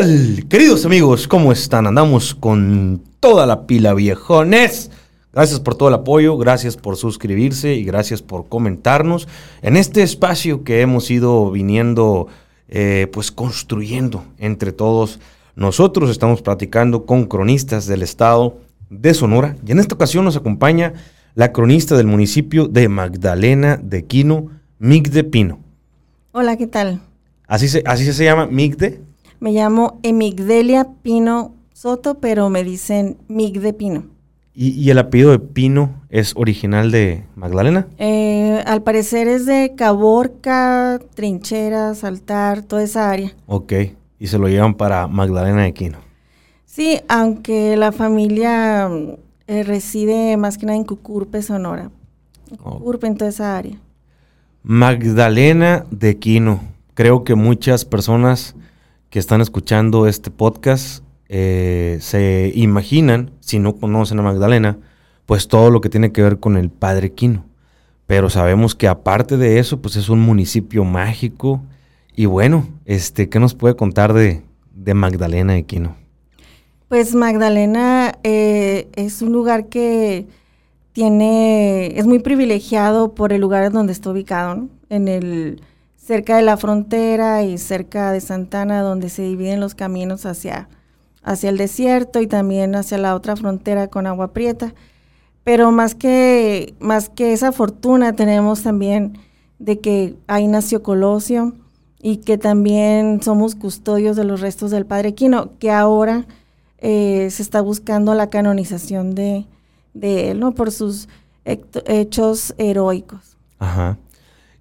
tal, queridos amigos? ¿Cómo están? Andamos con toda la pila viejones. Gracias por todo el apoyo, gracias por suscribirse y gracias por comentarnos en este espacio que hemos ido viniendo, eh, pues construyendo entre todos. Nosotros estamos platicando con cronistas del estado de Sonora y en esta ocasión nos acompaña la cronista del municipio de Magdalena de Quino, Migde Pino. Hola, ¿qué tal? ¿Así se, así se llama Migde? Me llamo Emigdelia Pino Soto, pero me dicen Migde Pino. ¿Y, el apellido de Pino es original de Magdalena? Eh, al parecer es de Caborca, Trincheras, Altar, toda esa área. Ok, y se lo llevan para Magdalena de Quino. Sí, aunque la familia eh, reside más que nada en Cucurpe, Sonora. Cucurpe, en toda esa área. Magdalena de Quino. Creo que muchas personas que están escuchando este podcast eh, se imaginan, si no conocen a Magdalena, pues todo lo que tiene que ver con el Padre Quino. Pero sabemos que aparte de eso, pues es un municipio mágico. Y bueno, este, ¿qué nos puede contar de, Magdalena de Quino? Pues Magdalena eh, es un lugar que tiene, es muy privilegiado por el lugar donde está ubicado, en el cerca de la frontera y cerca de Santana, donde se dividen los caminos hacia hacia el desierto y también hacia la otra frontera con Agua Prieta. Pero más que, más que esa fortuna tenemos también de que ahí nació Colosio y que también somos custodios de los restos del Padre Quino, que ahora eh, se está buscando la canonización de, él, ¿no? Por sus hechos heroicos. Ajá.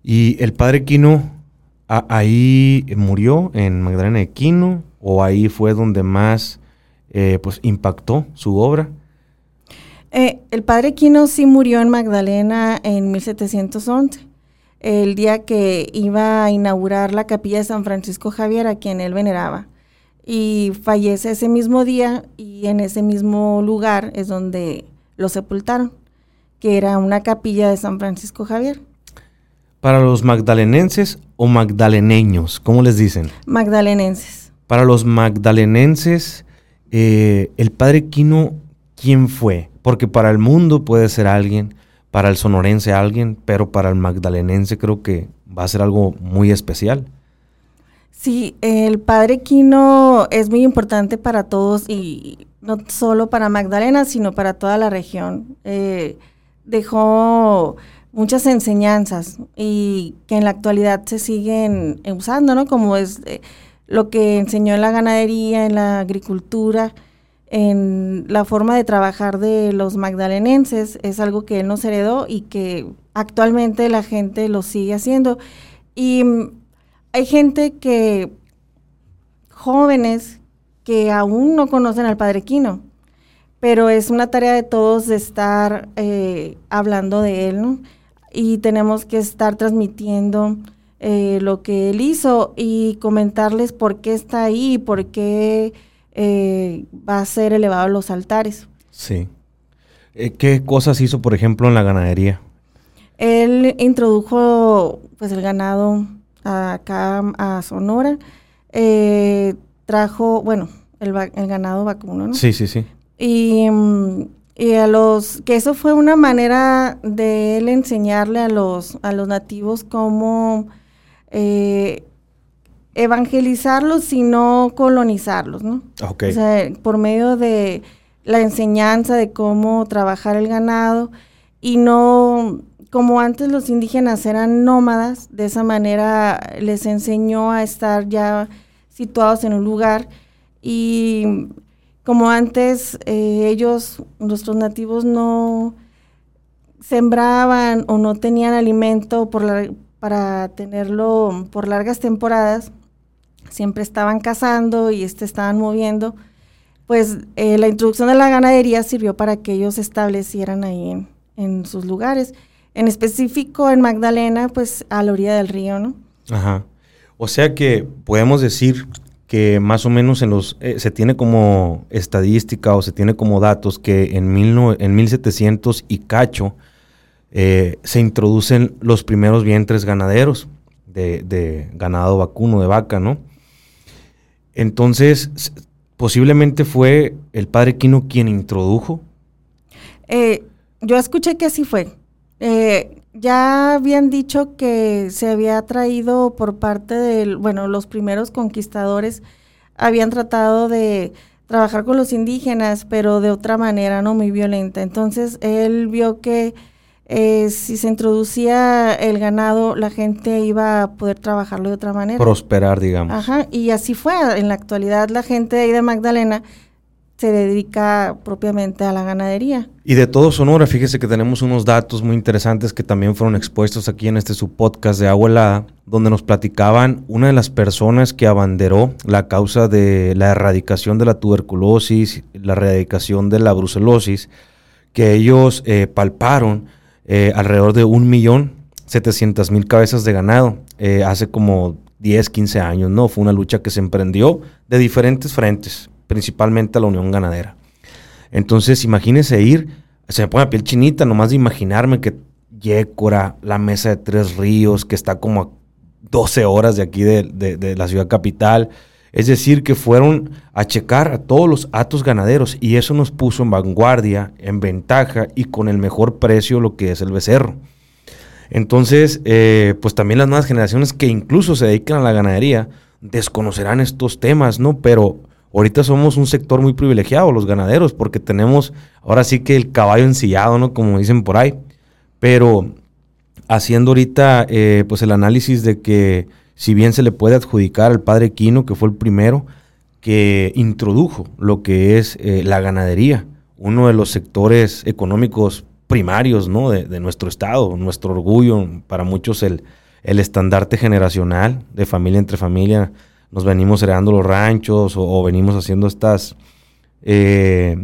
¿Y el Padre Quino ahí murió en Magdalena de Quino o ahí fue donde más eh, pues impactó su obra? Eh, el padre Quino sí murió en Magdalena en 1711, el día que iba a inaugurar la capilla de San Francisco Javier, a quien él veneraba. Y fallece ese mismo día y en ese mismo lugar es donde lo sepultaron, que era una capilla de San Francisco Javier. Para los magdalenenses o magdaleneños, ¿cómo les dicen? Magdalenenses. Para los magdalenenses, eh, el padre Quino, ¿quién fue? Porque para el mundo puede ser alguien, para el sonorense alguien, pero para el magdalenense creo que va a ser algo muy especial. Sí, el padre Quino es muy importante para todos y no solo para Magdalena, sino para toda la región. Eh, dejó muchas enseñanzas y que en la actualidad se siguen usando, ¿no? Como es eh, lo que enseñó en la ganadería, en la agricultura, en la forma de trabajar de los magdalenenses, es algo que él nos heredó y que actualmente la gente lo sigue haciendo. Y mm, hay gente que, jóvenes, que aún no conocen al Padre Quino, pero es una tarea de todos de estar eh, hablando de él, ¿no? Y tenemos que estar transmitiendo eh, lo que él hizo y comentarles por qué está ahí y por qué eh, va a ser elevado a los altares. Sí. Eh, ¿Qué cosas hizo, por ejemplo, en la ganadería? Él introdujo pues el ganado acá a Sonora. trajo, bueno, el, ganado vacuno, ¿no? Sí, sí, sí. Y, mm, y, a los, que eso fue una manera de él enseñarle a los, a los nativos cómo eh, evangelizarlos, sino colonizarlos, ¿no? O sea, por medio de la enseñanza de cómo trabajar el ganado y no como antes los indígenas eran nómadas, de esa manera les enseñó a estar ya situados en un lugar y como antes eh, ellos, nuestros nativos no sembraban o no tenían alimento para tenerlo por largas temporadas, siempre estaban cazando y este estaban moviendo, pues eh, la introducción de la ganadería sirvió para que ellos establecieran ahí en, sus lugares. En específico en Magdalena, pues a la orilla del río, ¿no? Ajá. O sea que podemos decir que más o menos en los, eh, se tiene como estadística o se tiene como datos que en, mil en 1700 y cacho, eh, se introducen los primeros vientres ganaderos de, ganado vacuno, de vaca, ¿no? Entonces, posiblemente fue el padre Quino quien introdujo. Eh, yo escuché que así fue. Ya habían dicho que se había traído por parte de, bueno, los primeros conquistadores habían tratado de trabajar con los indígenas, pero de otra manera, no muy violenta. Entonces él vio que eh, si se introducía el ganado, la gente iba a poder trabajarlo de otra manera. Prosperar, digamos. Ajá, y así fue. En la actualidad la gente de ahí de Magdalena se dedica propiamente a la ganadería. Y de todo Sonora, fíjese que tenemos unos datos muy interesantes que también fueron expuestos aquí en este subpodcast de Agua Helada, donde nos platicaban una de las personas que abanderó la causa de la erradicación de la tuberculosis, la erradicación de la brucelosis, que ellos eh, palparon eh, alrededor de un millón setecientas mil cabezas de ganado eh, hace como 10, 15 años, ¿no? Fue una lucha que se emprendió de diferentes frentes principalmente a la Unión Ganadera. Entonces, imagínese ir, se me pone la piel chinita nomás de imaginarme que Yécora, la Mesa de Tres Ríos, que está como a 12 horas de aquí de, la ciudad capital. Es decir, que fueron a checar a todos los atos ganaderos y eso nos puso en vanguardia, en ventaja y con el mejor precio lo que es el becerro. Entonces, eh, pues también las nuevas generaciones que incluso se dedican a la ganadería desconocerán estos temas, ¿no? Pero Ahorita somos un sector muy privilegiado, los ganaderos, porque tenemos ahora sí que el caballo ensillado, ¿no? Como dicen por ahí. Pero haciendo ahorita eh, pues el análisis de que si bien se le puede adjudicar al padre Quino, que fue el primero que introdujo lo que es eh, la ganadería, uno de los sectores económicos primarios ¿no? de, nuestro estado, nuestro orgullo, para muchos el, el estandarte generacional de familia entre familia nos venimos heredando los ranchos o, venimos haciendo estas eh,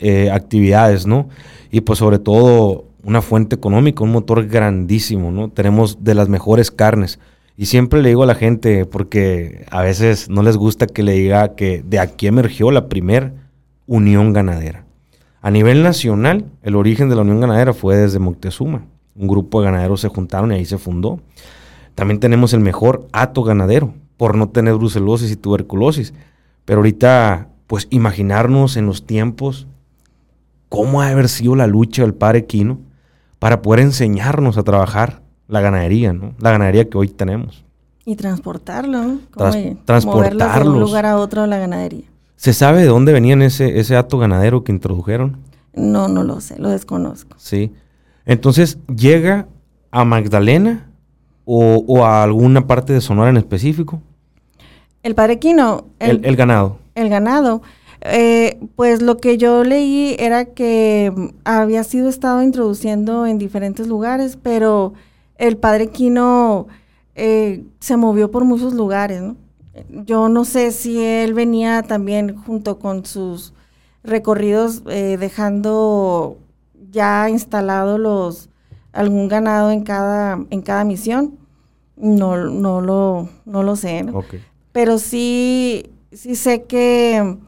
eh, actividades, ¿no? Y pues sobre todo una fuente económica, un motor grandísimo, ¿no? Tenemos de las mejores carnes. Y siempre le digo a la gente, porque a veces no les gusta que le diga que de aquí emergió la primer unión ganadera. A nivel nacional, el origen de la unión ganadera fue desde Moctezuma. Un grupo de ganaderos se juntaron y ahí se fundó. También tenemos el mejor hato ganadero, por no tener brucelosis y tuberculosis. Pero ahorita, pues imaginarnos en los tiempos cómo ha haber sido la lucha del padre Quino para poder enseñarnos a trabajar la ganadería, ¿no? La ganadería que hoy tenemos. Y transportarlo, ¿no? transportarlo. de un lugar a otro la ganadería. ¿Se sabe de dónde venían ese, ese acto ganadero que introdujeron? No, no lo sé, lo desconozco. Sí. Entonces llega a Magdalena o, a alguna parte de Sonora en específico? El parequino. El, el, ganado. El ganado. Eh, pues lo que yo leí era que había sido estado introduciendo en diferentes lugares, pero el padre Quino eh, se movió por muchos lugares, ¿no? Yo no sé si él venía también junto con sus recorridos eh, dejando ya instalados los, algún ganado en cada, en cada misión. No, no, lo, no lo sé. Pero sí, sí sé que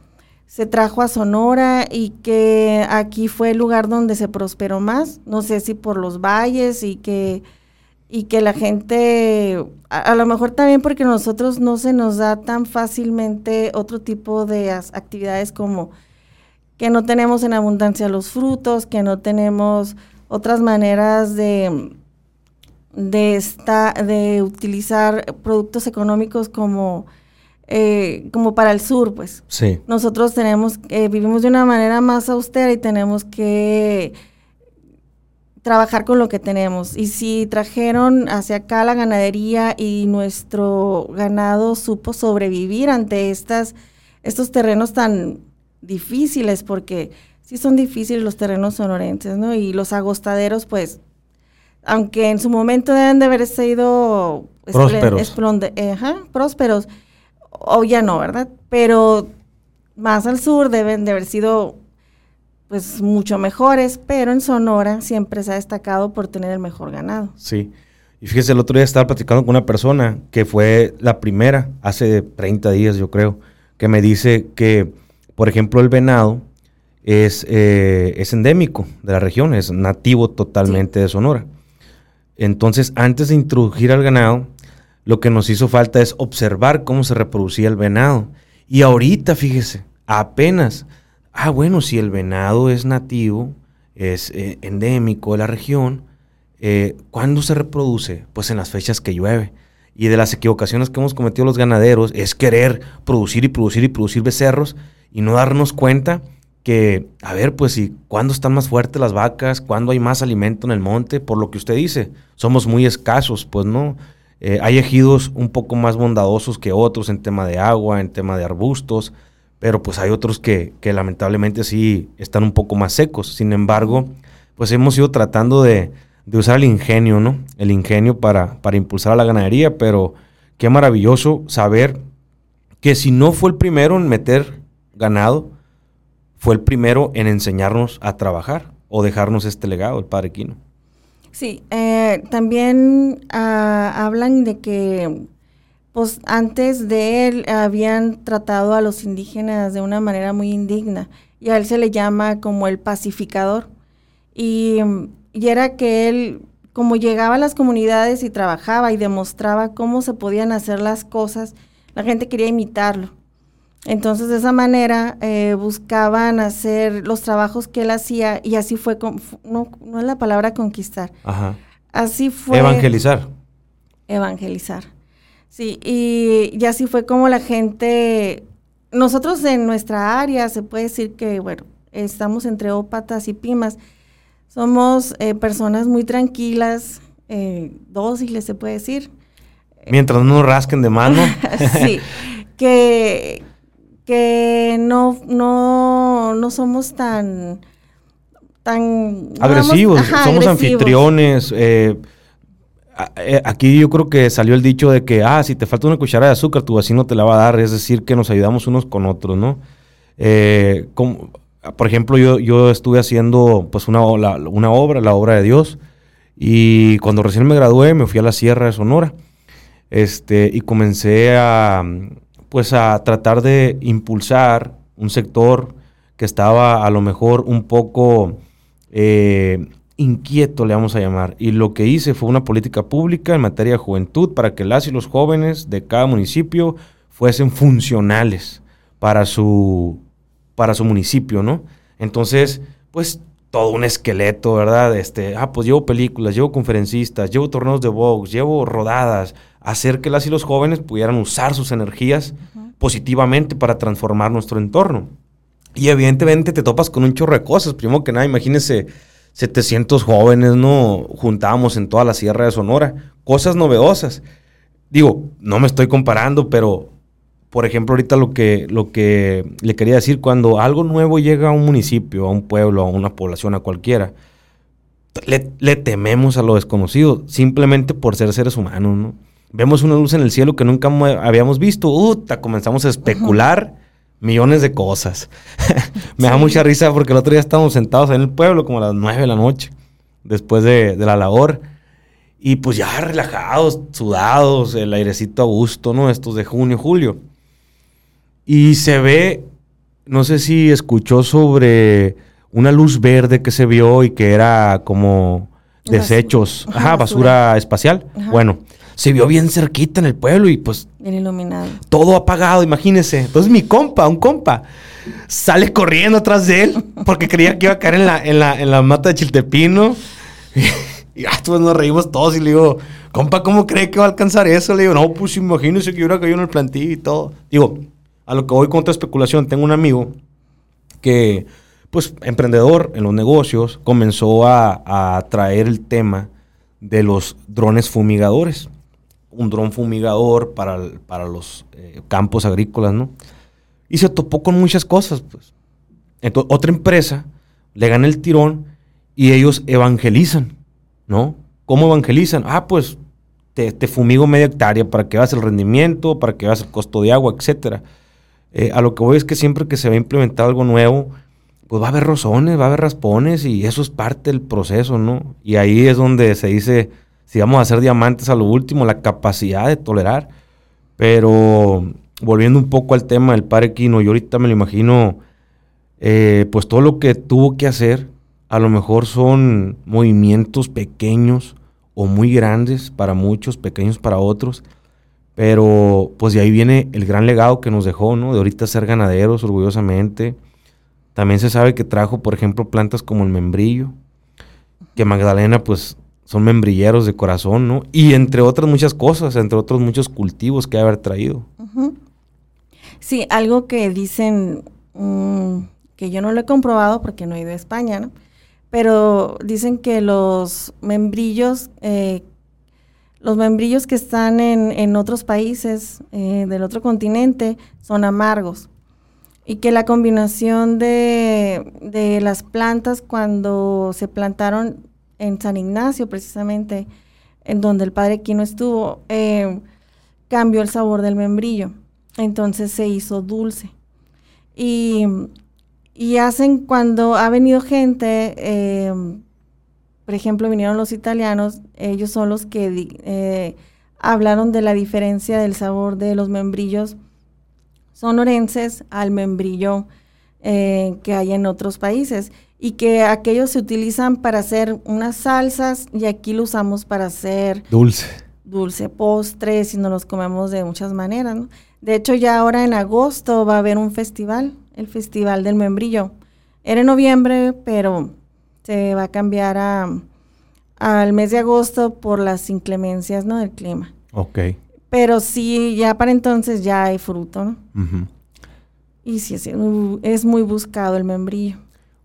se trajo a Sonora y que aquí fue el lugar donde se prosperó más. No sé si por los valles y que, y que la gente, a, a, lo mejor también porque nosotros no se nos da tan fácilmente otro tipo de actividades como que no tenemos en abundancia los frutos, que no tenemos otras maneras de, de, esta, de utilizar productos económicos como, eh, como para el sur, pues. Sí. Nosotros tenemos, eh, vivimos de una manera más austera y tenemos que trabajar con lo que tenemos. Y si trajeron hacia acá la ganadería y nuestro ganado supo sobrevivir ante estas, estos terrenos tan difíciles, porque sí son difíciles los terrenos sonorenses, ¿no? Y los agostaderos, pues, aunque en su momento deben de haber sido prósperos, ajá, prósperos, o ya no, ¿verdad? Pero más al sur deben de haber sido pues mucho mejores, pero en Sonora siempre se ha destacado por tener el mejor ganado. Sí. Y fíjese, el otro día estaba platicando con una persona que fue la primera, hace 30 días yo creo, que me dice que, por ejemplo, el venado es, eh, es endémico de la región, es nativo totalmente de Sonora. Entonces, antes de introducir al ganado, lo que nos hizo falta es observar cómo se reproducía el venado. Y ahorita, fíjese, apenas, ah, bueno, si el venado es nativo, es eh, endémico de la región, eh, ¿cuándo se reproduce? Pues en las fechas que llueve. Y de las equivocaciones que hemos cometido los ganaderos es querer producir y producir y producir becerros y no darnos cuenta que, a ver, pues, si cuándo están más fuertes las vacas, cuándo hay más alimento en el monte, por lo que usted dice, somos muy escasos, pues no. Eh, hay ejidos un poco más bondadosos que otros en tema de agua, en tema de arbustos, pero pues hay otros que, que lamentablemente sí están un poco más secos. Sin embargo, pues hemos ido tratando de, de usar el ingenio, ¿no? El ingenio para, para impulsar a la ganadería, pero qué maravilloso saber que si no fue el primero en meter ganado, fue el primero en enseñarnos a trabajar o dejarnos este legado, el padre Quino. Sí, eh, también ah, hablan de que pues antes de él habían tratado a los indígenas de una manera muy indigna y a él se le llama como el pacificador. Y, y era que él, como llegaba a las comunidades y trabajaba y demostraba cómo se podían hacer las cosas, la gente quería imitarlo. Entonces, de esa manera eh, buscaban hacer los trabajos que él hacía y así fue, no, no es la palabra conquistar. Ajá. Así fue. Evangelizar. Evangelizar. Sí, y, y, así fue como la gente, nosotros en nuestra área, se puede decir que, bueno, estamos entre ópatas y pimas, somos eh, personas muy tranquilas, eh, dóciles, se puede decir. Mientras no nos rasquen de mano. sí, que, que no, no, no somos tan, tan agresivos, somos anfitriones. Eh, eh, aquí yo creo que salió el dicho de que, ah, si te falta una cuchara de azúcar, tu vecino te la va a dar, es decir, que nos ayudamos unos con otros, ¿no? Eh, como, por ejemplo, yo, yo estuve haciendo pues una, una obra, la obra de Dios, y cuando recién me gradué me fui a la Sierra de Sonora, este, y comencé a, pues a tratar de impulsar un sector que estaba a lo mejor un poco eh, inquieto, le vamos a llamar. Y lo que hice fue una política pública en materia de juventud para que las y los jóvenes de cada municipio fuesen funcionales para su, para su municipio, ¿no? Entonces, pues todo un esqueleto, ¿verdad? Este, ah, pues llevo películas, llevo conferencistas, llevo torneos de box, llevo rodadas, hacer que las y los jóvenes pudieran usar sus energías positivamente para transformar nuestro entorno. Y evidentemente te topas con un chorro de cosas. Primero que nada, imagínense 700 jóvenes, ¿no? Juntábamos en toda la Sierra de Sonora. Cosas novedosas. Digo, no me estoy comparando, pero por ejemplo, ahorita lo que, lo que le quería decir, cuando algo nuevo llega a un municipio, a un pueblo, a una población, a cualquiera, le, le tememos a lo desconocido, simplemente por ser seres humanos, ¿no? vemos una luz en el cielo que nunca habíamos visto, Uta, comenzamos a especular millones de cosas. Me da mucha risa porque el otro día estábamos sentados en el pueblo como a las nueve de la noche, después de, la labor. Y pues ya relajados, sudados, el airecito a gusto, ¿no? Estos de junio, julio. Y se ve, no sé si escuchó sobre una luz verde que se vio y que era como desechos, ajá, basura, espacial. Bueno, se vio bien cerquita en el pueblo y pues... Bien iluminado. Todo apagado, imagínese. Entonces mi compa, un compa, sale corriendo atrás de él porque creía que iba a caer en la, en la, en la mata de Chiltepino. Y, y ah, pues nos reímos todos y le digo, compa, ¿cómo cree que va a alcanzar eso? Le digo, no, pues imagínese que hubiera caído en el plantillo y todo. Digo, a lo que voy con otra especulación, tengo un amigo que, pues, emprendedor en los negocios, comenzó a, a traer el tema de los drones fumigadores un dron fumigador para, para los eh, campos agrícolas, ¿no? Y se topó con muchas cosas, pues. Entonces, otra empresa le gana el tirón y ellos evangelizan, ¿no? ¿Cómo evangelizan? Ah, pues te, fumigo media hectárea para que veas el rendimiento, para que veas el costo de agua, etc. Eh, a lo que voy es que siempre que se va a implementar algo nuevo, pues va a haber rozones, va a haber raspones y eso es parte del proceso, ¿no? Y ahí es donde se dice si vamos a hacer diamantes a lo último, la capacidad de tolerar. Pero volviendo un poco al tema del padre Quino, yo ahorita me lo imagino, eh, pues todo lo que tuvo que hacer, a lo mejor son movimientos pequeños o muy grandes para muchos, pequeños para otros, Pero pues de ahí viene el gran legado que nos dejó, ¿no? De ahorita ser ganaderos orgullosamente. También se sabe que trajo, por ejemplo, plantas como el membrillo, que Magdalena pues son membrilleros de corazón, ¿no? Y entre otras muchas cosas, entre otros muchos cultivos que haber traído. Sí, algo que dicen, mm, que yo no lo he comprobado porque no he ido a España, ¿no? Pero dicen que los membrillos eh, los membrillos que están en, otros países eh, del otro continente son amargos y que la combinación de, las plantas cuando se plantaron en San Ignacio, precisamente, en donde el padre Quino estuvo, eh, cambió el sabor del membrillo. Entonces se hizo dulce. Y, hacen cuando ha venido gente, eh, por ejemplo, vinieron los italianos, ellos son los que eh, hablaron de la diferencia del sabor de los membrillos sonorenses al membrillo eh, que hay en otros países y que aquellos se utilizan para hacer unas salsas y aquí lo usamos para hacer dulce. Dulce, postres y nos los comemos de muchas maneras. De hecho, ya ahora en agosto va a haber un festival, el Festival del Membrillo. Era en noviembre, pero se va a cambiar a, al mes de agosto por las inclemencias ¿no? del clima. Ok. Pero sí, ya para entonces ya hay fruto, ¿no? Y sí, es muy buscado el membrillo.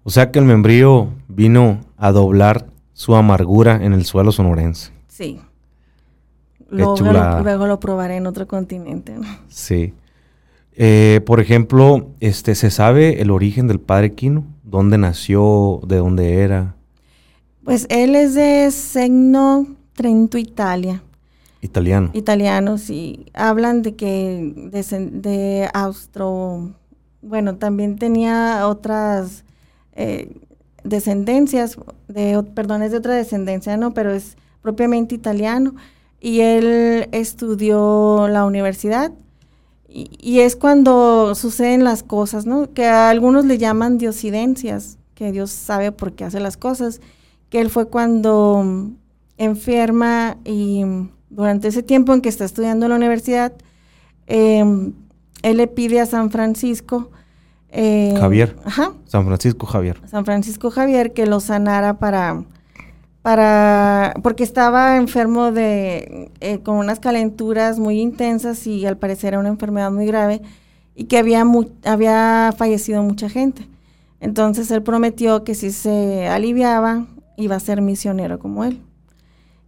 O sea que el membrillo vino a doblar su amargura en el suelo sonorense. Sí. Luego lo, luego lo probaré en otro continente. ¿no? Sí. Eh, por ejemplo, este, ¿se sabe el origen del padre Quino? ¿Dónde nació? ¿De dónde era? Pues él es de Segno, Trento, Italia. Italiano. Italiano, sí. Hablan de que de, de Austro, bueno, también tenía otras eh, descendencias, de, perdón, es de otra descendencia, ¿no? Pero es propiamente italiano. Y él estudió la universidad y, es cuando suceden las cosas, ¿no? Que a algunos le llaman diosidencias, que Dios sabe por qué hace las cosas. Que él fue cuando mm, enferma y mm, durante ese tiempo en que está estudiando en la universidad, em, él le pide a San Francisco. Eh, Javier. Ajá. San Francisco Javier. San Francisco Javier que lo sanara para para porque estaba enfermo de eh, con unas calenturas muy intensas y al parecer era una enfermedad muy grave y que había había fallecido mucha gente. Entonces él prometió que si se aliviaba iba a ser misionero como él.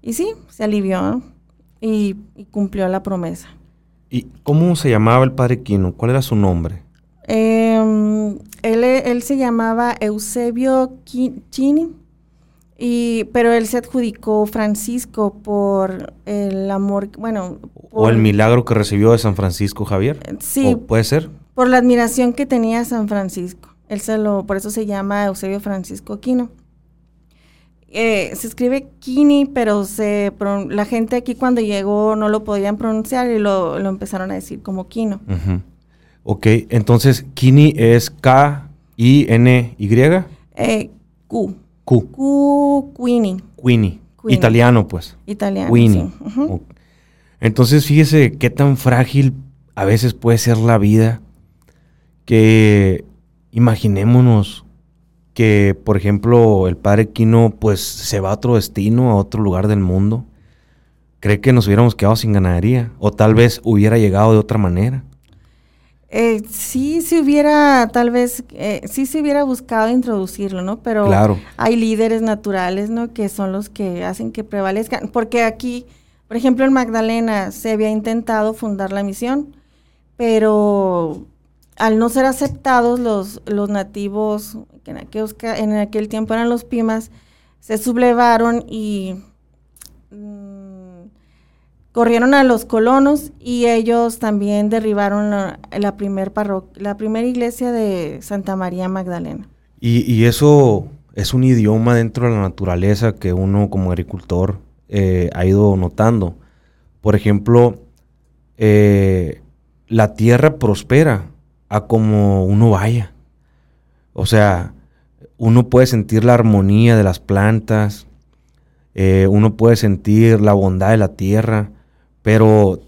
Y sí, se alivió y, cumplió la promesa. ¿Y cómo se llamaba el padre Quino? ¿Cuál era su nombre? Em, él, él, se llamaba Eusebio Chini y, pero él se adjudicó Francisco por el amor, bueno. o el milagro que recibió de San Francisco Javier. Sí. ¿Puede ser? Por la admiración que tenía San Francisco. Él se lo, por eso se llama Eusebio Francisco Quino. Eh, se escribe Kini, pero se, la gente aquí cuando llegó no lo podían pronunciar y lo, empezaron a decir como Quino. Ok, entonces Kini es K-I-N-Y. Eh, Q. Q. Q. Queenie. Queenie. Italiano, pues. Italiano. Queenie. Entonces, fíjese qué tan frágil a veces puede ser la vida que imaginémonos que, por ejemplo, el padre Quino, pues se va a otro destino, a otro lugar del mundo. ¿Cree que nos hubiéramos quedado sin ganadería? O tal vez hubiera llegado de otra manera. Eh, sí se hubiera, tal vez, eh, sí se hubiera buscado introducirlo, ¿no? Pero hay líderes naturales, ¿no? Que son los que hacen que prevalezcan. Porque aquí, por ejemplo, en Magdalena se había intentado fundar la misión, pero al no ser aceptados los, los nativos, que en, en aquel tiempo eran los Pimas, se sublevaron y... Corrieron a los colonos y ellos también derribaron la primera iglesia de Santa María Magdalena. Y, eso es un idioma dentro de la naturaleza que uno como agricultor eh, ha ido notando. Por ejemplo, eh, la tierra prospera a como uno vaya. O sea, uno puede sentir la armonía de las plantas, eh, uno puede sentir la bondad de la tierra, pero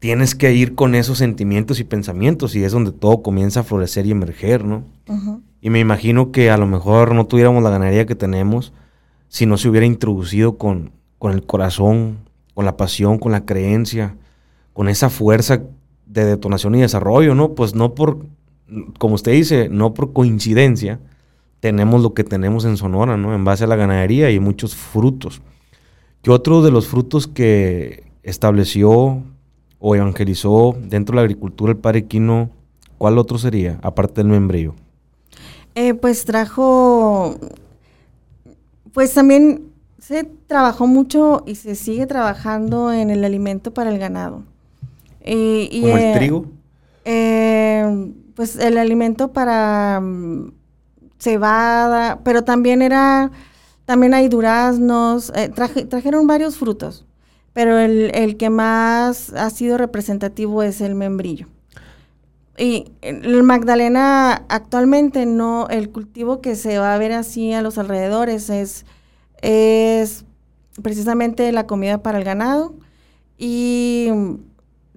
tienes que ir con esos sentimientos y pensamientos y es donde todo comienza a florecer y emerger, ¿no? Y me imagino que a lo mejor no tuviéramos la ganadería que tenemos si no se hubiera introducido con, con el corazón, con la pasión, con la creencia, con esa fuerza de detonación y desarrollo, ¿no? Pues no por, como usted dice, no por coincidencia, tenemos lo que tenemos en Sonora, ¿no? En base a la ganadería y muchos frutos. ¿Qué otro de los frutos que estableció o evangelizó dentro de la agricultura el padre Quino, cuál otro sería, aparte del membrillo? Eh, pues trajo, pues también se trabajó mucho y se sigue trabajando en el alimento para el ganado. Y, ¿Como el eh, trigo? Eh, pues el alimento para mm, cebada, pero también era, también hay duraznos, trajeron varios frutos pero el, que más ha sido representativo es el membrillo. Y el Magdalena actualmente no, el cultivo que se va a ver así a los alrededores es, es precisamente la comida para el ganado y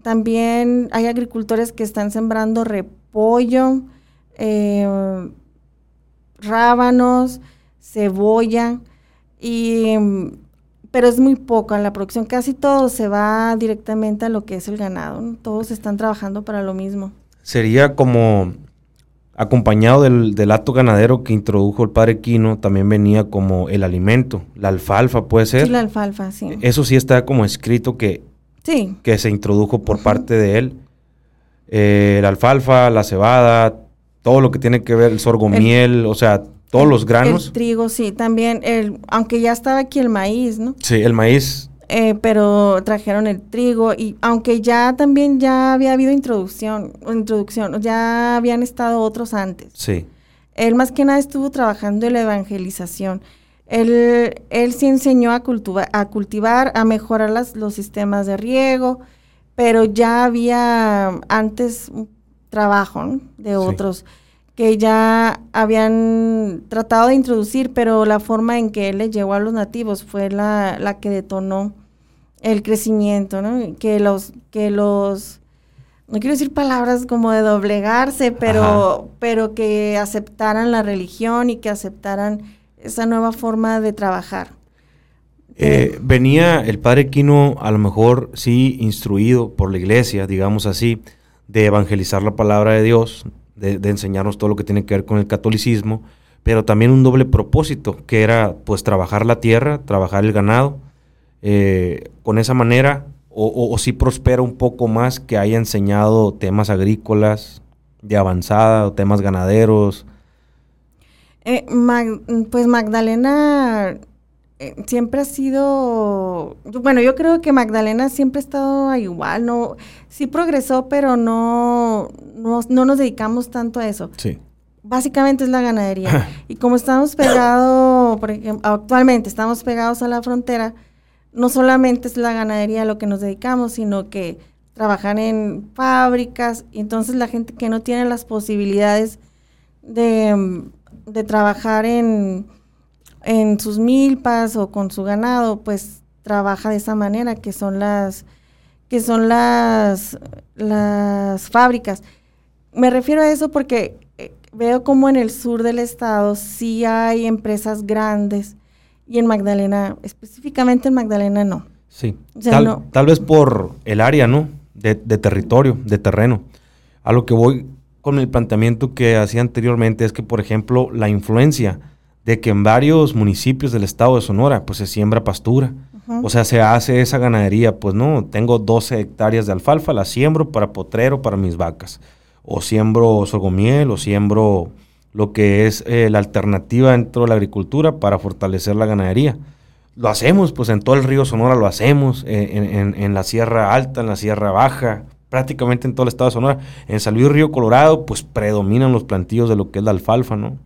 también hay agricultores que están sembrando repollo, eh, rábanos, cebolla y pero es muy poco en la producción. Casi todo se va directamente a lo que es el ganado. Todos están trabajando para lo mismo. Sería como acompañado del, del acto ganadero que introdujo el padre Quino, también venía como el alimento, la alfalfa, ¿puede ser? Sí, la alfalfa, sí. Eso sí está como escrito que, sí. que se introdujo por parte de él. Eh, la alfalfa, la cebada, todo lo que tiene que ver, el sorgo miel, o sea, todos los granos. El trigo, sí, también, el, aunque ya estaba aquí el maíz, ¿no? Sí, el maíz. Eh, pero trajeron el trigo y aunque ya también ya había habido introducción, introducción, ya habían estado otros antes. Sí. Él más que nada estuvo trabajando en la evangelización. Él, él sí enseñó a, cultivar, a cultivar, a mejorar las, los sistemas de riego, pero ya había antes trabajo de otros que ya habían tratado de introducir, pero la forma en que él les llegó a los nativos fue la, la que detonó el crecimiento, ¿no? Que los, que los, no quiero decir palabras como de doblegarse, pero, pero que aceptaran la religión y que aceptaran esa nueva forma de trabajar. Eh, venía el padre Quino a lo mejor sí instruido por la iglesia, digamos así, de evangelizar la palabra de Dios, de, enseñarnos todo lo que tiene que ver con el catolicismo, pero también un doble propósito, que era pues trabajar la tierra, trabajar el ganado, eh, con esa manera, o, si prospera un poco más que haya enseñado temas agrícolas de avanzada, o temas ganaderos. Eh, pues Magdalena eh, siempre ha sido, bueno, yo creo que Magdalena siempre ha estado igual, no, sí progresó, pero no, no, nos dedicamos tanto a eso. Sí. Básicamente es la ganadería. y como estamos pegados, por ejemplo, actualmente estamos pegados a la frontera, no solamente es la ganadería a lo que nos dedicamos, sino que trabajan en fábricas, y entonces la gente que no tiene las posibilidades de, de trabajar en en sus milpas o con su ganado, pues trabaja de esa manera, que son las que son las las fábricas. Me refiero a eso porque eh, veo como en el sur del estado sí hay empresas grandes y en Magdalena, específicamente en Magdalena no. Sí, tal, tal, vez por el área, ¿no? De, de, territorio, de terreno. A lo que voy con el planteamiento que hacía anteriormente es que, por ejemplo, la influencia de que en varios municipios del estado de Sonora pues se siembra pastura. O sea, se hace esa ganadería, pues no, tengo 12 hectáreas de alfalfa, la siembro para potrero, para mis vacas. O siembro sorgomiel, o siembro lo que es eh, la alternativa dentro de la agricultura para fortalecer la ganadería. Lo hacemos, pues en todo el río Sonora lo hacemos, en, en, la Sierra Alta, en la Sierra Baja, prácticamente en todo el estado de Sonora. En San Luis Río Colorado, pues predominan los plantíos de lo que es la alfalfa, ¿no?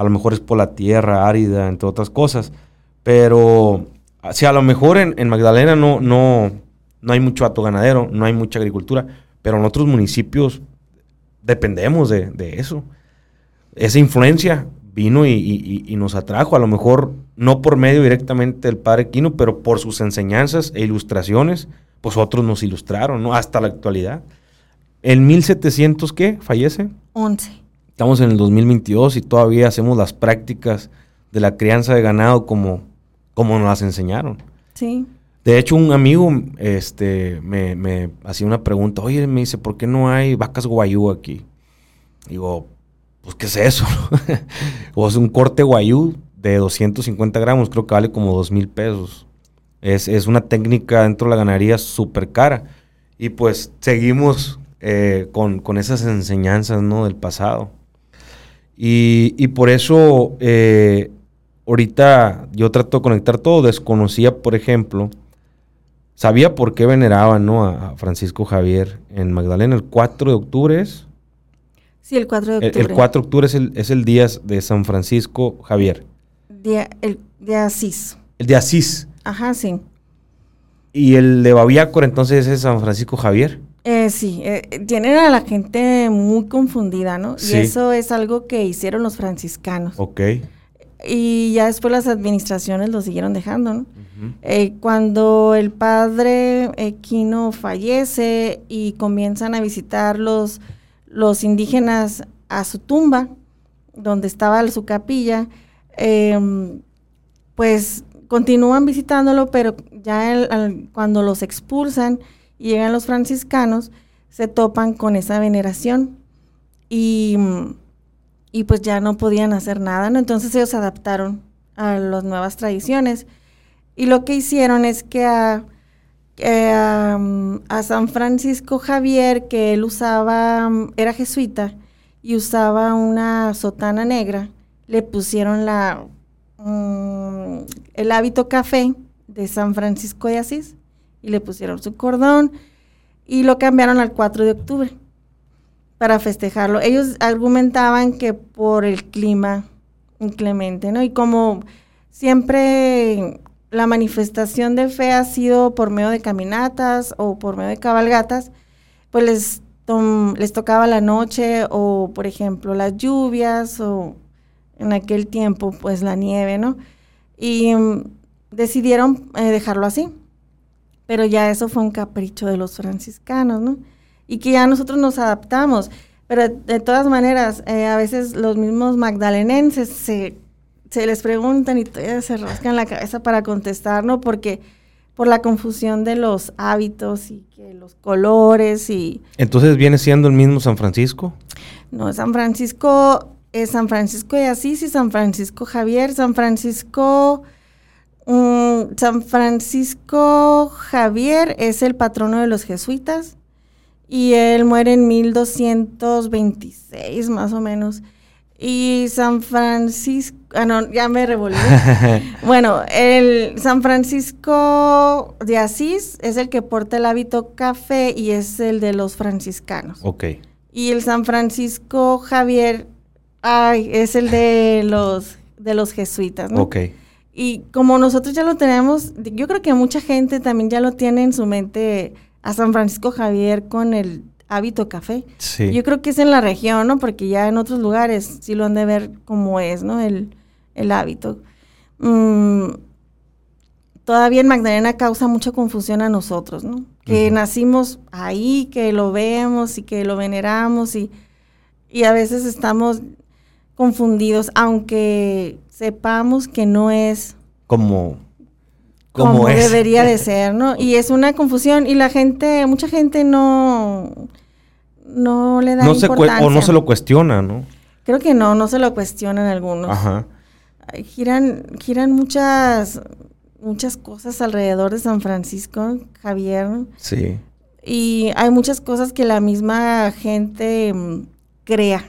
A lo mejor es por la tierra árida, entre otras cosas, pero si a lo mejor en, Magdalena no, no, no hay mucho ato ganadero, no hay mucha agricultura, pero en otros municipios dependemos de, eso. Esa influencia vino y, nos atrajo, a lo mejor no por medio directamente del padre Quino, pero por sus enseñanzas e ilustraciones, pues otros nos ilustraron, ¿no? Hasta la actualidad. ¿En 1700 qué? ¿Fallece? 11. Estamos en el 2022 y todavía hacemos las prácticas de la crianza de ganado como, como nos las enseñaron. Sí. De hecho, un amigo este, me, me hacía una pregunta. Oye, me dice, ¿por qué no hay vacas guayú aquí? Digo, pues, ¿qué es eso? o es un corte guayú de 250 gramos, creo que vale como 2 mil pesos. Es, es, una técnica dentro de la ganadería súper cara. Y pues seguimos eh, con, con, esas enseñanzas ¿no? del pasado. Y, y por eso eh, ahorita yo trato de conectar todo. Desconocía, por ejemplo, sabía por qué veneraban ¿no? a Francisco Javier en Magdalena. El 4 de octubre es. Sí, el 4 de octubre. El, 4 de octubre es el, es el día de San Francisco Javier. Día, el de Asís. El de Asís. Ajá, sí. ¿Y el de Babiácor entonces es San Francisco Javier? Eh, sí, eh, tienen a la gente muy confundida, ¿no? Y eso es algo que hicieron los franciscanos. Ok. Y ya después las administraciones lo siguieron dejando, ¿no? Eh, cuando el padre Equino fallece y comienzan a visitar los, los indígenas a su tumba, donde estaba su capilla, em, pues continúan visitándolo, pero ya cuando los expulsan y llegan los franciscanos, se topan con esa veneración y, y pues ya no podían hacer nada, ¿no? Entonces ellos se adaptaron a las nuevas tradiciones y lo que hicieron es que a, a San Francisco Javier, que él usaba, era jesuita y usaba una sotana negra, le pusieron la, mm, el hábito café de San Francisco de Asís y le pusieron su cordón y lo cambiaron al 4 de octubre para festejarlo. Ellos argumentaban que por el clima inclemente, ¿no? Y como siempre la manifestación de fe ha sido por medio de caminatas o por medio de cabalgatas, pues les, les tocaba la noche o, por ejemplo, las lluvias o en aquel tiempo, pues la nieve, ¿no? Y mm, decidieron eh, dejarlo así pero ya eso fue un capricho de los franciscanos, ¿no? Y que ya nosotros nos adaptamos. Pero de todas maneras, eh, a veces los mismos magdalenenses se, les preguntan y todavía se rascan la cabeza para contestar, ¿no? Porque por la confusión de los hábitos y que los colores y... Entonces viene siendo el mismo San Francisco. No, San Francisco es San Francisco de Asís y San Francisco Javier. San Francisco Mm, San Francisco Javier es el patrono de los jesuitas y él muere en 1226 más o menos. Y San Francisco, ah no, ya me revolví. bueno, el San Francisco de Asís es el que porta el hábito café y es el de los franciscanos. Ok. Y el San Francisco Javier, ay, es el de los de los jesuitas, ¿no? Ok. Y como nosotros ya lo tenemos, yo creo que mucha gente también ya lo tiene en su mente a San Francisco Javier con el hábito café. Sí. Yo creo que es en la región, ¿no? Porque ya en otros lugares sí lo han de ver como es, ¿no? El, hábito. Mm, todavía en Magdalena causa mucha confusión a nosotros, ¿no? Que nacimos ahí, que lo vemos y que lo veneramos y, y a veces estamos confundidos, aunque sepamos que no es como como, debería de ser, ¿no? Y es una confusión y la gente, mucha gente no no le da no importancia. Se o no se lo cuestiona, ¿no? Creo que no, no se lo cuestionan algunos. Ajá. Giran giran muchas muchas cosas alrededor de San Francisco, Javier. Sí. Y hay muchas cosas que la misma gente mm, crea.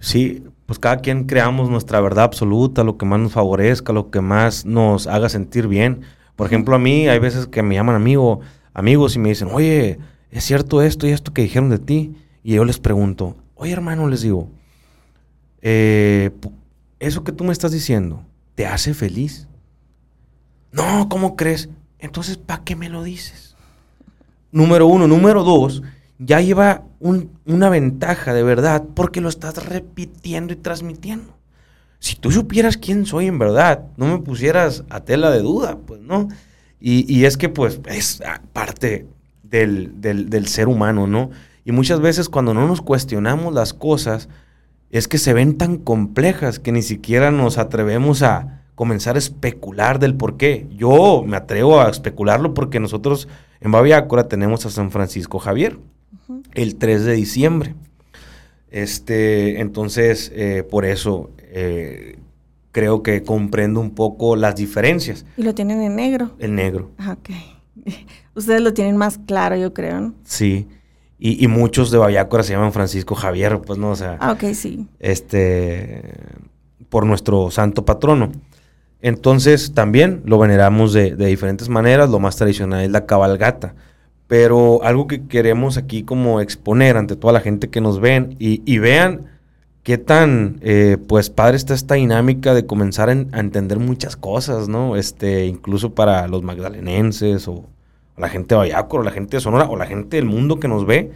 Sí, pues cada quien creamos nuestra verdad absoluta, lo que más nos favorezca, lo que más nos haga sentir bien. Por ejemplo, a mí hay veces que me llaman amigo, amigos y me dicen, oye, ¿es cierto esto y esto que dijeron de ti? Y yo les pregunto, oye hermano, les digo, eh, ¿eso que tú me estás diciendo te hace feliz? No, ¿cómo crees? Entonces, ¿para qué me lo dices? Número uno. Número dos, ya lleva una ventaja de verdad porque lo estás repitiendo y transmitiendo. Si tú supieras quién soy en verdad, no me pusieras a tela de duda, pues no. Y, es que pues es parte del, del, ser humano, ¿no? Y muchas veces cuando no nos cuestionamos las cosas, es que se ven tan complejas que ni siquiera nos atrevemos a comenzar a especular del por qué. Yo me atrevo a especularlo porque nosotros en Baviácora tenemos a San Francisco Javier, el 3 de diciembre. Este, entonces, eh, por eso eh, creo que comprendo un poco las diferencias. ¿Y lo tienen en negro? El negro. Ah, ok. Ustedes lo tienen más claro, yo creo, ¿no? Sí. Y, muchos de Baviácora se llaman Francisco Javier, pues no, o sea. Ah, ok, sí. Este, por nuestro santo patrono. Entonces también lo veneramos de, diferentes maneras. Lo más tradicional es la cabalgata. Pero algo que queremos aquí como exponer ante toda la gente que nos ven y, vean qué tan eh, pues padre está esta dinámica de comenzar a, entender muchas cosas, ¿no? Este, incluso para los magdalenenses o, la gente de Vallacor, o la gente de Sonora o la gente del mundo que nos ve,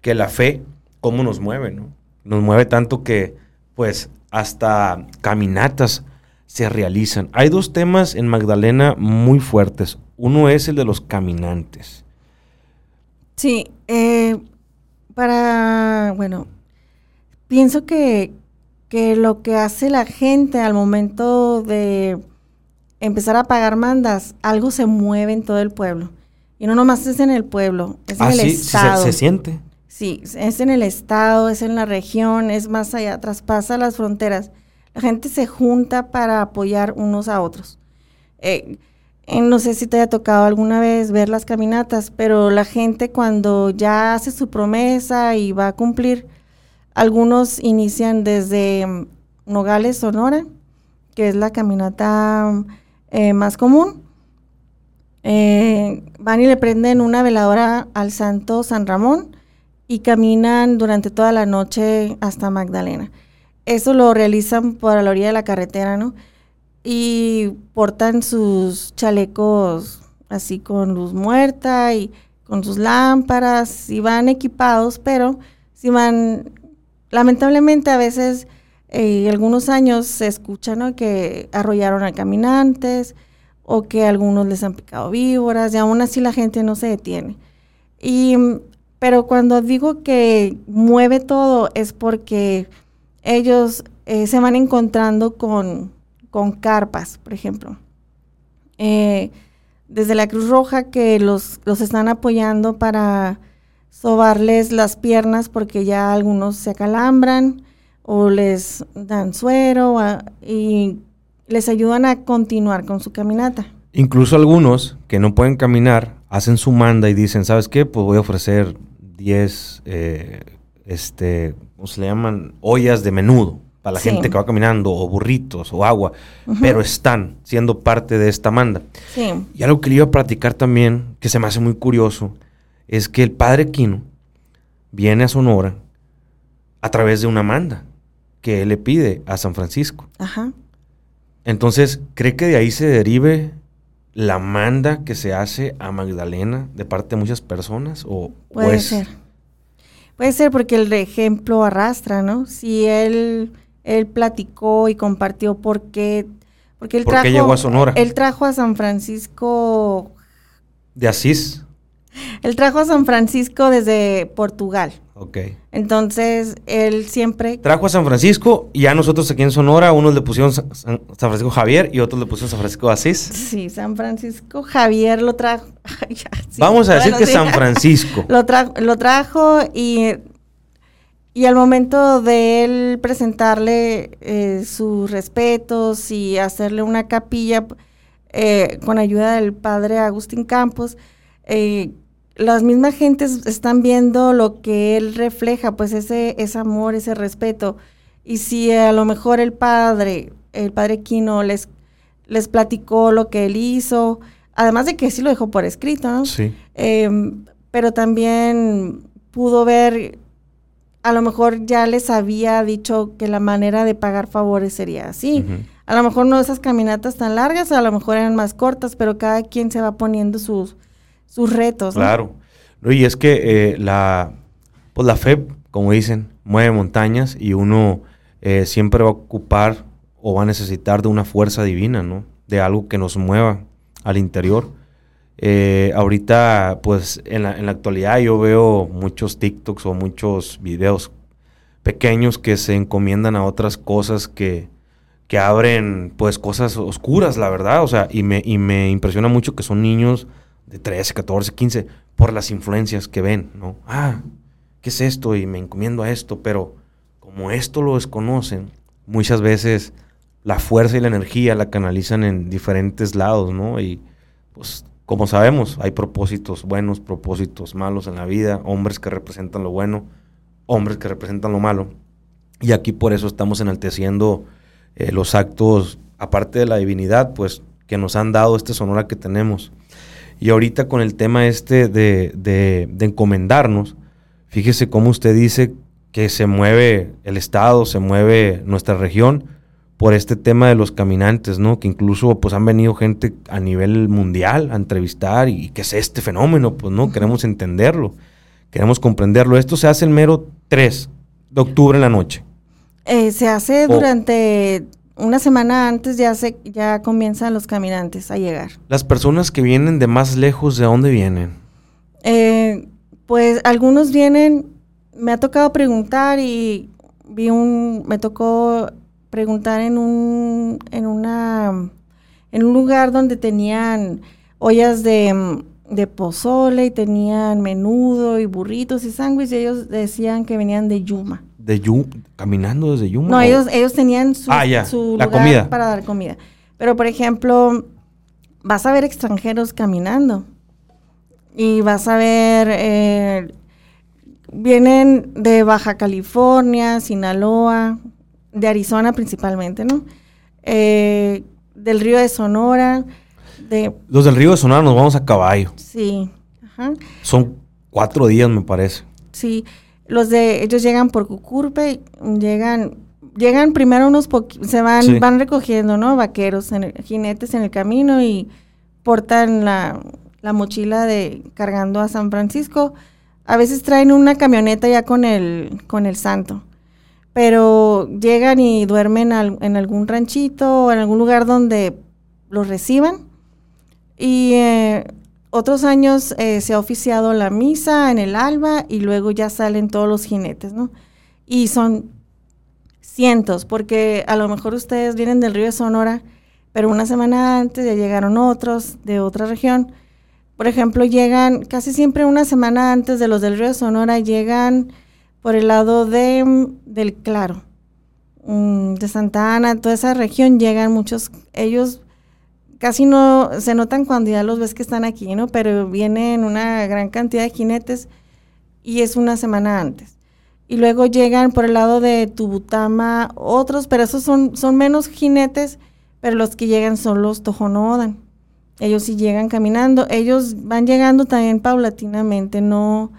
que la fe, cómo nos mueve, ¿no? Nos mueve tanto que pues hasta caminatas se realizan. Hay dos temas en Magdalena muy fuertes. Uno es el de los caminantes. Sí, eh, para, bueno, pienso que, que lo que hace la gente al momento de empezar a pagar mandas, algo se mueve en todo el pueblo. Y no nomás es en el pueblo, es en ah, el estado. se, se, siente. Sí, es en el estado, es en la región, es más allá, traspasa las fronteras. La gente se junta para apoyar unos a otros. Eh, eh, no sé si te haya tocado alguna vez ver las caminatas, pero la gente cuando ya hace su promesa y va a cumplir, algunos inician desde mm, Nogales, Sonora, que es la caminata eh, más común. van y le prenden una veladora al santo San Ramón y caminan durante toda la noche hasta Magdalena. Eso lo realizan por la orilla de la carretera, ¿no? Y portan sus chalecos así con luz muerta y con sus lámparas y van equipados, pero si van, lamentablemente a veces, eh, algunos años se escucha. Que arrollaron a caminantes o que algunos les han picado víboras y aún así la gente no se detiene. Y, pero cuando digo que mueve todo es porque ellos eh, se van encontrando con, carpas, por ejemplo. Eh, desde la Cruz Roja que los, los están apoyando para sobarles las piernas porque ya algunos se acalambran o les dan suero y les ayudan a continuar con su caminata. Incluso algunos que no pueden caminar hacen su manda y dicen, ¿sabes qué? Pues voy a ofrecer 10 eh, este, ¿cómo se le llaman? Ollas de menudo para la gente que va caminando, o burritos, o agua, pero están siendo parte de esta manda. Y algo que le iba a platicar también, que se me hace muy curioso, es que el padre Quino viene a Sonora a través de una manda que él le pide a San Francisco. Ajá. Entonces, ¿cree que de ahí se derive la manda que se hace a Magdalena de parte de muchas personas? ¿O, Puede ser. Puede ser porque el ejemplo arrastra, ¿no? Si él, él platicó y compartió por qué, porque él trajo, llegó a Sonora? Él trajo a San Francisco de Asís. Él trajo a San Francisco desde Portugal. Ok. Entonces, él siempre... Trajo a San Francisco y a nosotros aquí en Sonora, unos le pusieron San, Francisco Javier y otros le pusieron San Francisco Asís. Sí, San Francisco Javier lo trajo. Vamos a decir que San Francisco. lo, lo trajo y, y al momento de él presentarle eh, sus respetos y hacerle una capilla eh, con ayuda del padre Agustín Campos, eh, las mismas gentes están viendo lo que él refleja, pues ese, ese amor, ese respeto. Y si a lo mejor el padre, el padre Quino les, les platicó lo que él hizo, además de que sí lo dejó por escrito, ¿no? Sí. Em, pero también pudo ver, a lo mejor ya les había dicho que la manera de pagar favores sería así. A lo mejor no esas caminatas tan largas, a lo mejor eran más cortas, pero cada quien se va poniendo sus sus retos. Claro. Y es que eh, la, pues la fe, como dicen, mueve montañas y uno eh, siempre va a ocupar o va a necesitar de una fuerza divina, ¿no? De algo que nos mueva al interior. Eh, ahorita, pues en la, en la actualidad yo veo muchos TikToks o muchos videos pequeños que se encomiendan a otras cosas que, que abren pues cosas oscuras, la verdad. O sea, y me, y me impresiona mucho que son niños de 13, 14, 15 por las influencias que ven, ¿no? Ah, ¿qué es esto? Y me encomiendo a esto, pero como esto lo desconocen, muchas veces la fuerza y la energía la canalizan en diferentes lados, ¿no? Y pues como sabemos, hay propósitos buenos, propósitos malos en la vida, hombres que representan lo bueno, hombres que representan lo malo. Y aquí por eso estamos enalteciendo eh, los actos, aparte de la divinidad, pues que nos han dado este sonora que tenemos. Y ahorita con el tema este de, de, de encomendarnos, fíjese cómo usted dice que se mueve el Estado, se mueve nuestra región por este tema de los caminantes, ¿no? Que incluso pues han venido gente a nivel mundial a entrevistar y, qué es este fenómeno, pues no, queremos entenderlo, queremos comprenderlo. Esto se hace el mero 3 de octubre en la noche. Eh, se hace durante una semana antes, ya, se, ya comienzan los caminantes a llegar. Las personas que vienen de más lejos, ¿de dónde vienen? Eh, pues algunos vienen me ha tocado preguntar y vi un, me tocó preguntar en un, en una, en un lugar donde tenían ollas de, de pozole y tenían menudo y burritos y sándwiches y ellos decían que venían de Yuma. ¿De Yuma? ¿Caminando desde Yuma? No, ellos, ellos tenían su, ah, su lugar comida. para dar comida. Pero, por ejemplo, vas a ver extranjeros caminando y vas a ver eh, vienen de Baja California, Sinaloa, de Arizona principalmente, ¿no? Eh, del río de Sonora. De, Los del río de Sonora nos vamos a caballo. Sí. Ajá. Son cuatro días, me parece. Sí. Los de ellos llegan por Cucurpe, llegan llegan primero unos se van Sí. van recogiendo, ¿no? Vaqueros, en el- jinetes en el camino y portan la, la mochila de cargando a San Francisco. A veces traen una camioneta ya con el con el santo. Pero llegan y duermen en algún ranchito o en algún lugar donde los reciban. Y eh, otros años eh, se ha oficiado la misa en el alba y luego ya salen todos los jinetes, ¿no? Y son cientos, porque a lo mejor ustedes vienen del río de Sonora, pero una semana antes ya llegaron otros de otra región. Por ejemplo, llegan casi siempre una semana antes de los del río de Sonora, llegan por el lado de, del Claro, mm, de Santa Ana, toda esa región llegan muchos, ellos casi no se notan cuando ya los ves que están aquí, ¿no? Pero vienen una gran cantidad de jinetes y es una semana antes. Y luego llegan por el lado de Tubutama otros, pero esos son, son menos jinetes, pero los que llegan son los Tojonodan. Ellos sí llegan caminando, ellos van llegando también paulatinamente, no,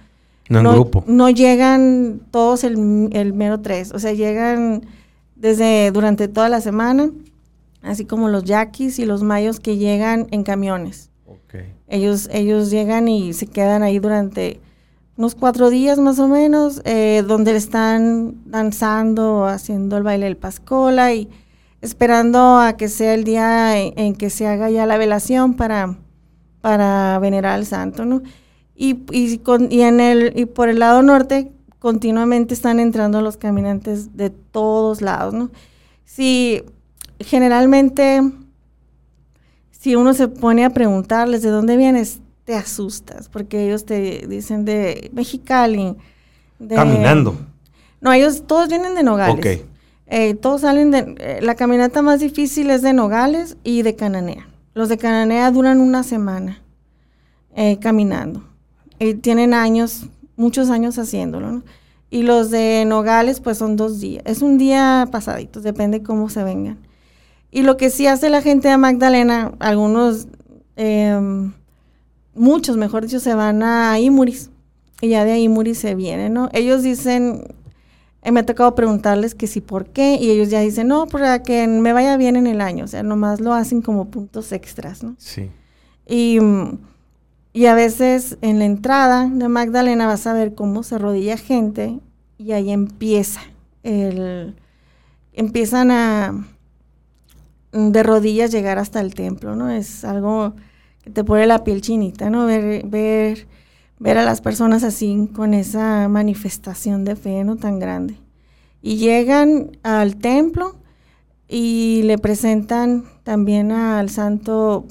No en grupo. no llegan todos el, el mero tres, o sea, llegan desde durante toda la semana, así como los yaquis y los mayos que llegan en camiones. Ok. Ellos, ellos llegan y se quedan ahí durante unos cuatro días más o menos, eh, donde están danzando, haciendo el baile del Pascola y esperando a que sea el día en, en que se haga ya la velación para, para venerar al santo, ¿no? Y, y, con- y en el, y por el lado norte continuamente están entrando los caminantes de todos lados, ¿no? Si generalmente si uno se pone a preguntarles de dónde vienes, te asustas, porque ellos te dicen de Mexicali. de- Caminando. No, ellos todos vienen de Nogales. Ok. Eh, todos salen de... eh, la caminata más difícil es de Nogales y de Cananea. Los de Cananea duran una semana eh, caminando. Eh, tienen años, muchos años haciéndolo, ¿no? Y los de Nogales, pues son dos días. Es un día pasadito, depende cómo se vengan. Y lo que sí hace la gente de Magdalena, algunos, em, muchos, mejor dicho, se van a Imuris. Y ya de Imuris se vienen, ¿no? Ellos dicen, eh, me ha tocado preguntarles que sí, por qué, y ellos ya dicen, no, para que me vaya bien en el año, o sea, nomás lo hacen como puntos extras, ¿no? Sí. Y, mm, y a veces en la entrada de Magdalena vas a ver cómo se rodilla gente y ahí empieza el, empiezan a mm, de rodillas llegar hasta el templo, ¿no? Es algo te pone la piel chinita, ¿no? Ver, ver, ver a las personas así, con esa manifestación de fe, ¿no? Tan grande. Y llegan al templo y le presentan también al santo,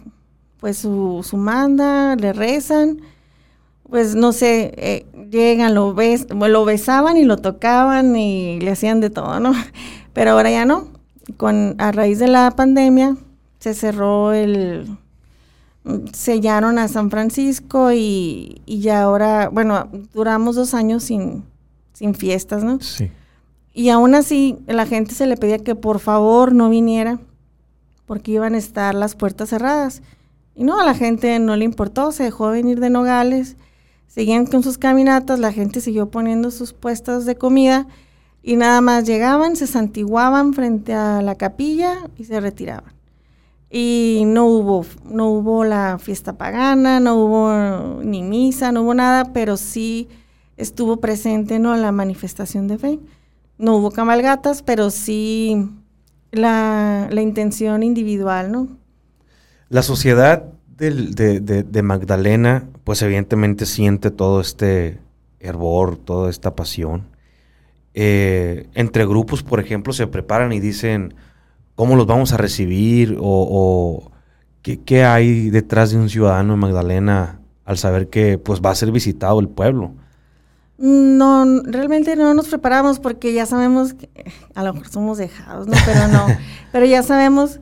pues su, su manda, le rezan, pues no sé, eh, llegan, lo, bes, lo besaban y lo tocaban y le hacían de todo, ¿no? Pero ahora ya no. Con, a raíz de la pandemia se cerró el, sellaron a San Francisco y, y ya ahora, bueno, duramos dos años sin, sin fiestas, ¿no? Sí. Y aún así la gente se le pedía que por favor no viniera porque iban a estar las puertas cerradas. Y no, a la gente no le importó, se dejó venir de Nogales, seguían con sus caminatas, la gente siguió poniendo sus puestos de comida y nada más llegaban, se santiguaban frente a la capilla y se retiraban. Y no hubo, no hubo la fiesta pagana, no hubo ni misa, no hubo nada, pero sí estuvo presente ¿no? la manifestación de fe. No hubo cabalgatas, pero sí la, la intención individual, ¿no? La sociedad del- de, de- de Magdalena, pues evidentemente siente todo este hervor, toda esta pasión. Eh, entre grupos, por ejemplo, se preparan y dicen cómo los vamos a recibir o, o qué, qué hay detrás de un ciudadano de Magdalena al saber que pues va a ser visitado el pueblo. No, realmente no nos preparamos porque ya sabemos que a lo mejor somos dejados, ¿no? Pero no. pero ya sabemos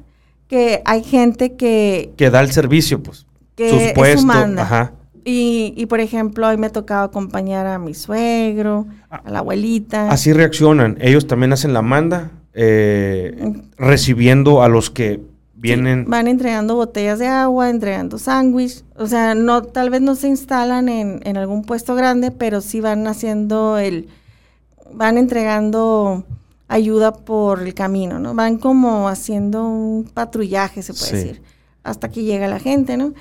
que hay gente que, Que da el servicio, pues. que sus es su puestos. manda. Ajá. Y, y por ejemplo, hoy me tocaba acompañar a mi suegro, a la abuelita. Así reaccionan. Ellos también hacen la manda, eh, recibiendo a los que vienen. Van entregando botellas de agua, entregando sándwich. O sea, no, tal vez no se instalan en, en algún puesto grande, pero sí van haciendo el, van entregando ayuda por el camino, ¿no? Van como haciendo un patrullaje, se puede Sí. decir, hasta que llega la gente, ¿no?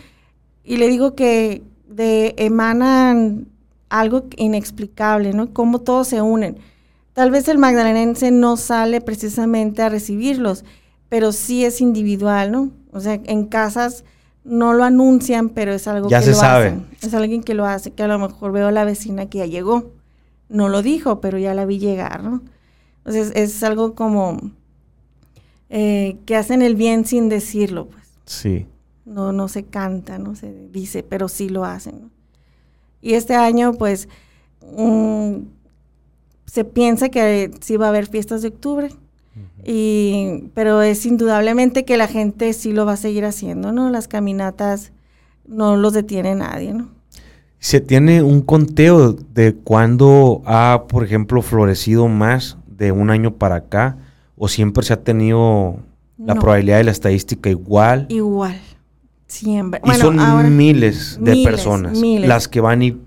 Y le digo que de emanan algo inexplicable, ¿no? Cómo todos se unen. Tal vez el magdalenense no sale precisamente a recibirlos, pero sí es individual, ¿no? O sea, en casas no lo anuncian, pero es algo Ya que se lo sabe. hacen. Es alguien que lo hace, que a lo mejor veo a la vecina que ya llegó. No lo dijo, pero ya la vi llegar, ¿no? Es algo como eh, que hacen el bien sin decirlo, pues. Sí. No, no se canta, no se dice, pero sí lo hacen. ¿no? Y este año, pues, se piensa que sí va a haber fiestas de octubre, y, pero es indudablemente que la gente sí lo va a seguir haciendo, ¿no? Las caminatas no los detiene nadie, ¿no? ¿Se tiene un conteo de cuándo ha, por ejemplo, florecido más de un año para acá? ¿O siempre se ha tenido la No. probabilidad de la estadística igual? Igual, siempre. Y son ahora- miles de miles, personas miles. las que van y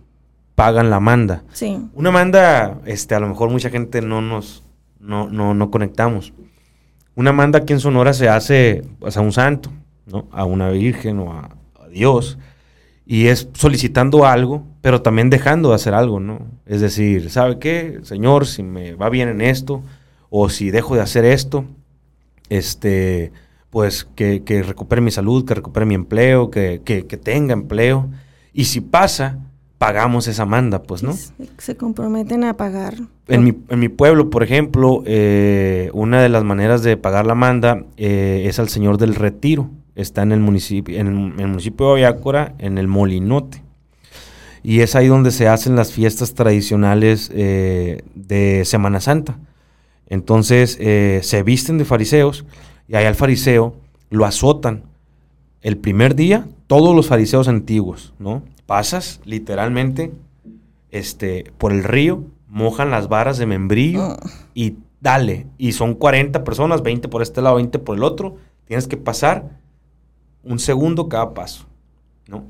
pagan la manda. Sí, Una manda, este, a lo mejor mucha gente no nos, no, no, no conectamos. Una manda aquí en Sonora se hace pues, a un santo, ¿no? A una virgen o a, a Dios. Y es solicitando algo, pero también dejando de hacer algo, ¿no? Es decir, ¿sabe qué? Señor, si me va bien en esto, o si dejo de hacer esto, este, pues que, que recupere mi salud, que recupere mi empleo, que, que- que tenga empleo. Y si pasa, pagamos esa manda, pues, ¿no? se, se comprometen a pagar. En mi, en mi pueblo, por ejemplo, eh, una de las maneras de pagar la manda eh, es al Señor del Retiro. Está en el municipio, en el, en el municipio de Aviácora, en el Molinote. Y es ahí donde se hacen las fiestas tradicionales eh, de Semana Santa. Entonces eh, se visten de fariseos y ahí al fariseo lo azotan. El primer día, todos los fariseos antiguos, ¿no? Pasas literalmente este, por el río, mojan las varas de membrillo y dale. Y son 40 personas, 20 por este lado, 20 por el otro. Tienes que pasar un segundo cada paso, ¿no?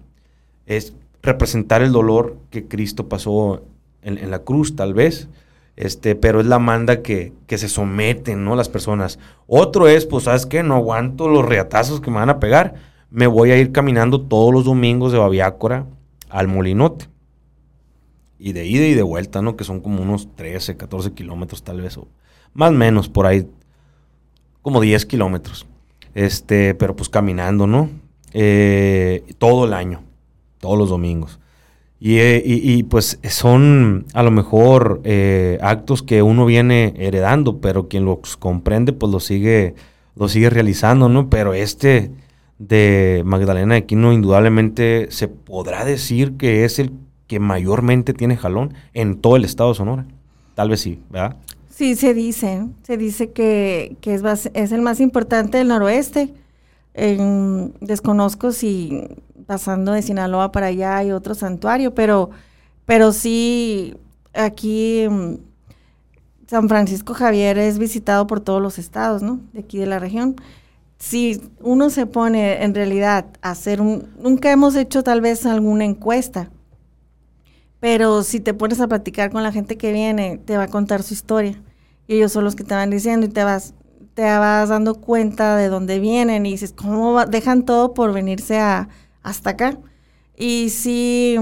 Es representar el dolor que Cristo pasó en, la cruz, tal vez. Este, pero es la manda que, que se someten, ¿no? Las personas. Otro es, pues, ¿sabes qué? No aguanto los reatazos que me van a pegar. Me voy a ir caminando todos los domingos de Babiácora al Molinote. Y de ida y de vuelta, ¿no? Que son como unos 13, 14 kilómetros tal vez. O más o menos, por ahí. Como 10 kilómetros. Este, pero pues caminando, ¿no? eh, todo el año, todos los domingos. Y, eh, y- pues son a lo mejor eh, actos que uno viene heredando, pero quien los comprende pues lo sigue, lo sigue realizando, ¿no? Pero este de Magdalena de Aquino indudablemente se podrá decir que es el que mayormente tiene jalón en todo el estado de Sonora. Tal vez sí, ¿verdad? Sí, se dice, se dice que, que es, es el más importante del noroeste. En- desconozco si pasando de Sinaloa para allá hay otro santuario, pero, pero sí, aquí mm, San Francisco Javier es visitado por todos los estados, ¿no? De aquí de la región. Si uno se pone en realidad a hacer un... Nunca hemos hecho tal vez alguna encuesta, pero si te pones a platicar con la gente que viene, te va a contar su historia. Y ellos son los que te van diciendo y te vas, te vas dando cuenta de dónde vienen y dices, ¿cómo va- dejan todo por venirse a, hasta acá? Y sí,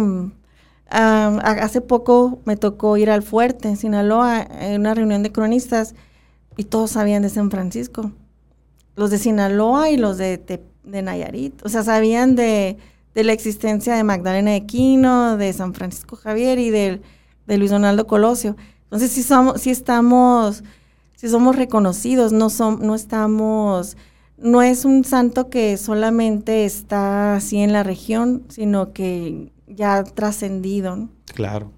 a- hace poco me tocó ir al fuerte en Sinaloa, en una reunión de cronistas, y todos sabían de San Francisco. Los de Sinaloa y los de, Te- de Nayarit. O sea, sabían de, de la existencia de Magdalena de Quino, de San Francisco Javier y del- de Luis Donaldo Colosio. Entonces sí somos, sí estamos, sí somos reconocidos, no som- no estamos, no es un santo que solamente está así en la región, sino que ya ha trascendido. ¿no? Claro.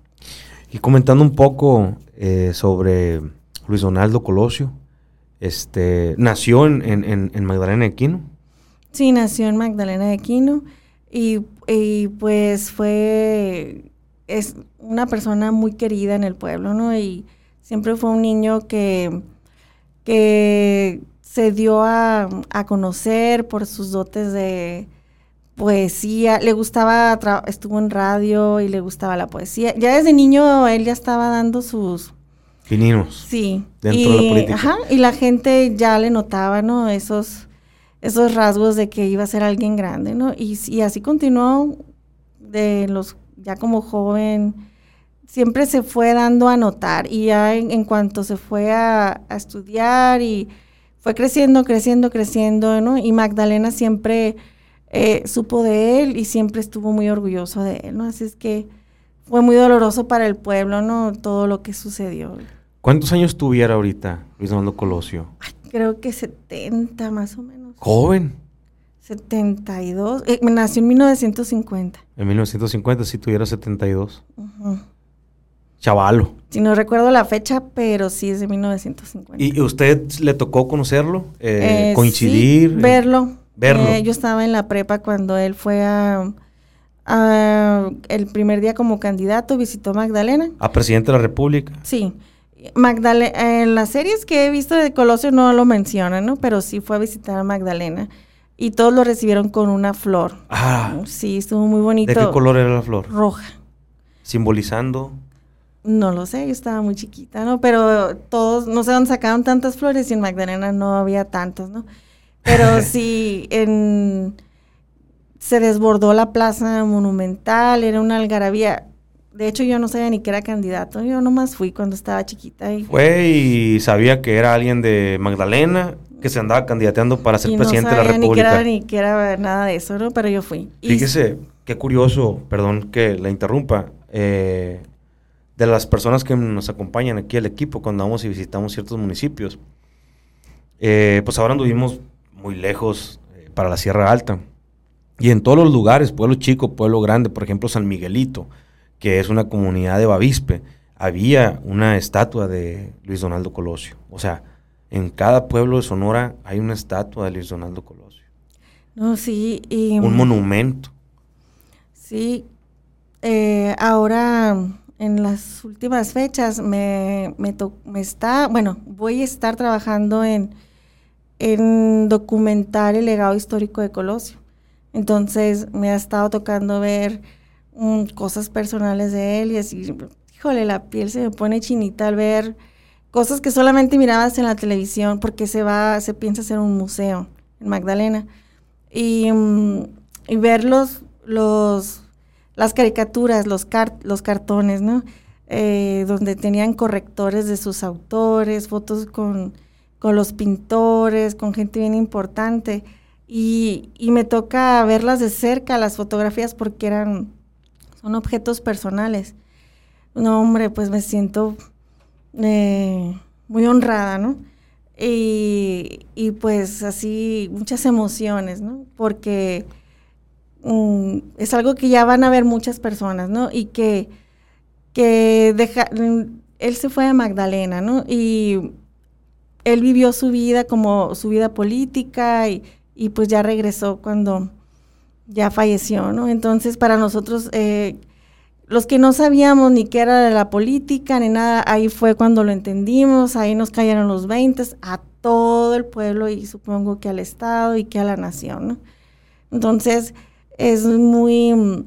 Y comentando un poco eh, sobre Luis Donaldo Colosio, este, nació en, en- en- en Magdalena de Quino. Sí, nació en Magdalena de Quino y, y, pues fue, es una persona muy querida en el pueblo, ¿no? Y siempre fue un niño que, que se dio a, a conocer por sus dotes de poesía, le gustaba, estuvo en radio y le gustaba la poesía. Ya desde niño él ya estaba dando sus, Fininos. Sí. Dentro y, de la política. Ajá, y la gente ya le notaba, ¿no? Esos, esos rasgos de que iba a ser alguien grande, ¿no? Y, y así continuó de los, ya como joven, siempre se fue dando a notar y ya en, en cuanto se fue a, a estudiar y fue creciendo, creciendo, creciendo, ¿no? Y Magdalena siempre eh, supo de él y siempre estuvo muy orgulloso de él, ¿no? Así es que fue muy doloroso para el pueblo, ¿no? Todo lo que sucedió. ¿Cuántos años tuviera ahorita Luis Donaldo Colosio? Creo que 70 más o menos. Joven. 72. Eh, nació en 1950. En 1950 sí tuviera 72. Ujú. Chavalo. Si no recuerdo la fecha, pero sí es de 1950. ¿Y usted le tocó conocerlo? Eh, Eh, ¿Coincidir? sí, verlo. verlo. Eh, yo estaba en la prepa cuando él fue a, a- el primer día como candidato, visitó Magdalena. ¿A presidente de la República? Sí. Magdalena, en las series que he visto de Colosio no lo mencionan, ¿no? Pero sí fue a visitar a Magdalena. Y todos lo recibieron con una flor. Ah, Sí, estuvo muy bonito. ¿de qué color era la flor? Roja. Simbolizando. No lo sé, yo estaba muy chiquita, ¿no? Pero todos, no sé dónde sacaron tantas flores y en Magdalena no había tantas, ¿no? Pero sí, en, se desbordó la plaza monumental, era una algarabía. De hecho, yo no sabía ni que era candidato, yo nomás fui cuando estaba chiquita y, Fue y sabía que era alguien de Magdalena que se andaba candidateando para ser y no presidente de la sabía ni que República. era ni que era nada de eso, ¿no? Pero yo fui. Y Fíjese, qué curioso, perdón que la interrumpa, eh, de las personas que nos acompañan aquí al equipo cuando vamos y visitamos ciertos municipios. Eh, pues ahora anduvimos muy lejos eh, para la Sierra Alta. Y en todos los lugares, pueblo chico, pueblo grande, por ejemplo San Miguelito, que es una comunidad de Bavispe, había una estatua de Luis Donaldo Colosio. O sea, en cada pueblo de Sonora hay una estatua de Luis Donaldo Colosio. No, sí, y... Un monumento. Sí, eh, ahora en las últimas fechas me, me, to- me está, bueno, voy a estar trabajando en, en documentar el legado histórico de Colosio. Entonces me ha estado tocando ver mm, cosas personales de él y así, híjole, la piel se me pone chinita al ver cosas que solamente mirabas en la televisión porque se va, se piensa hacer un museo en Magdalena y, mm, y ver los, los, las caricaturas, los, car- los cartones, ¿no? Eh, donde tenían correctores de sus autores, fotos con, con los pintores, con gente bien importante. y, y me toca verlas de cerca, las fotografías, porque eran, son objetos personales. No, hombre, pues me siento eh, muy honrada, ¿no? Y, y, pues así, muchas emociones, ¿no? Porque um, es algo que ya van a ver muchas personas, ¿no? Y que, que deja, él se fue de Magdalena, ¿no? Y él vivió su vida como su vida política y, y pues ya regresó cuando ya falleció, ¿no? Entonces para nosotros, eh, los que no sabíamos ni qué era de la política ni nada, ahí fue cuando lo entendimos, ahí nos cayeron los 20 a todo el pueblo y supongo que al Estado y que a la nación, ¿no? Entonces es muy,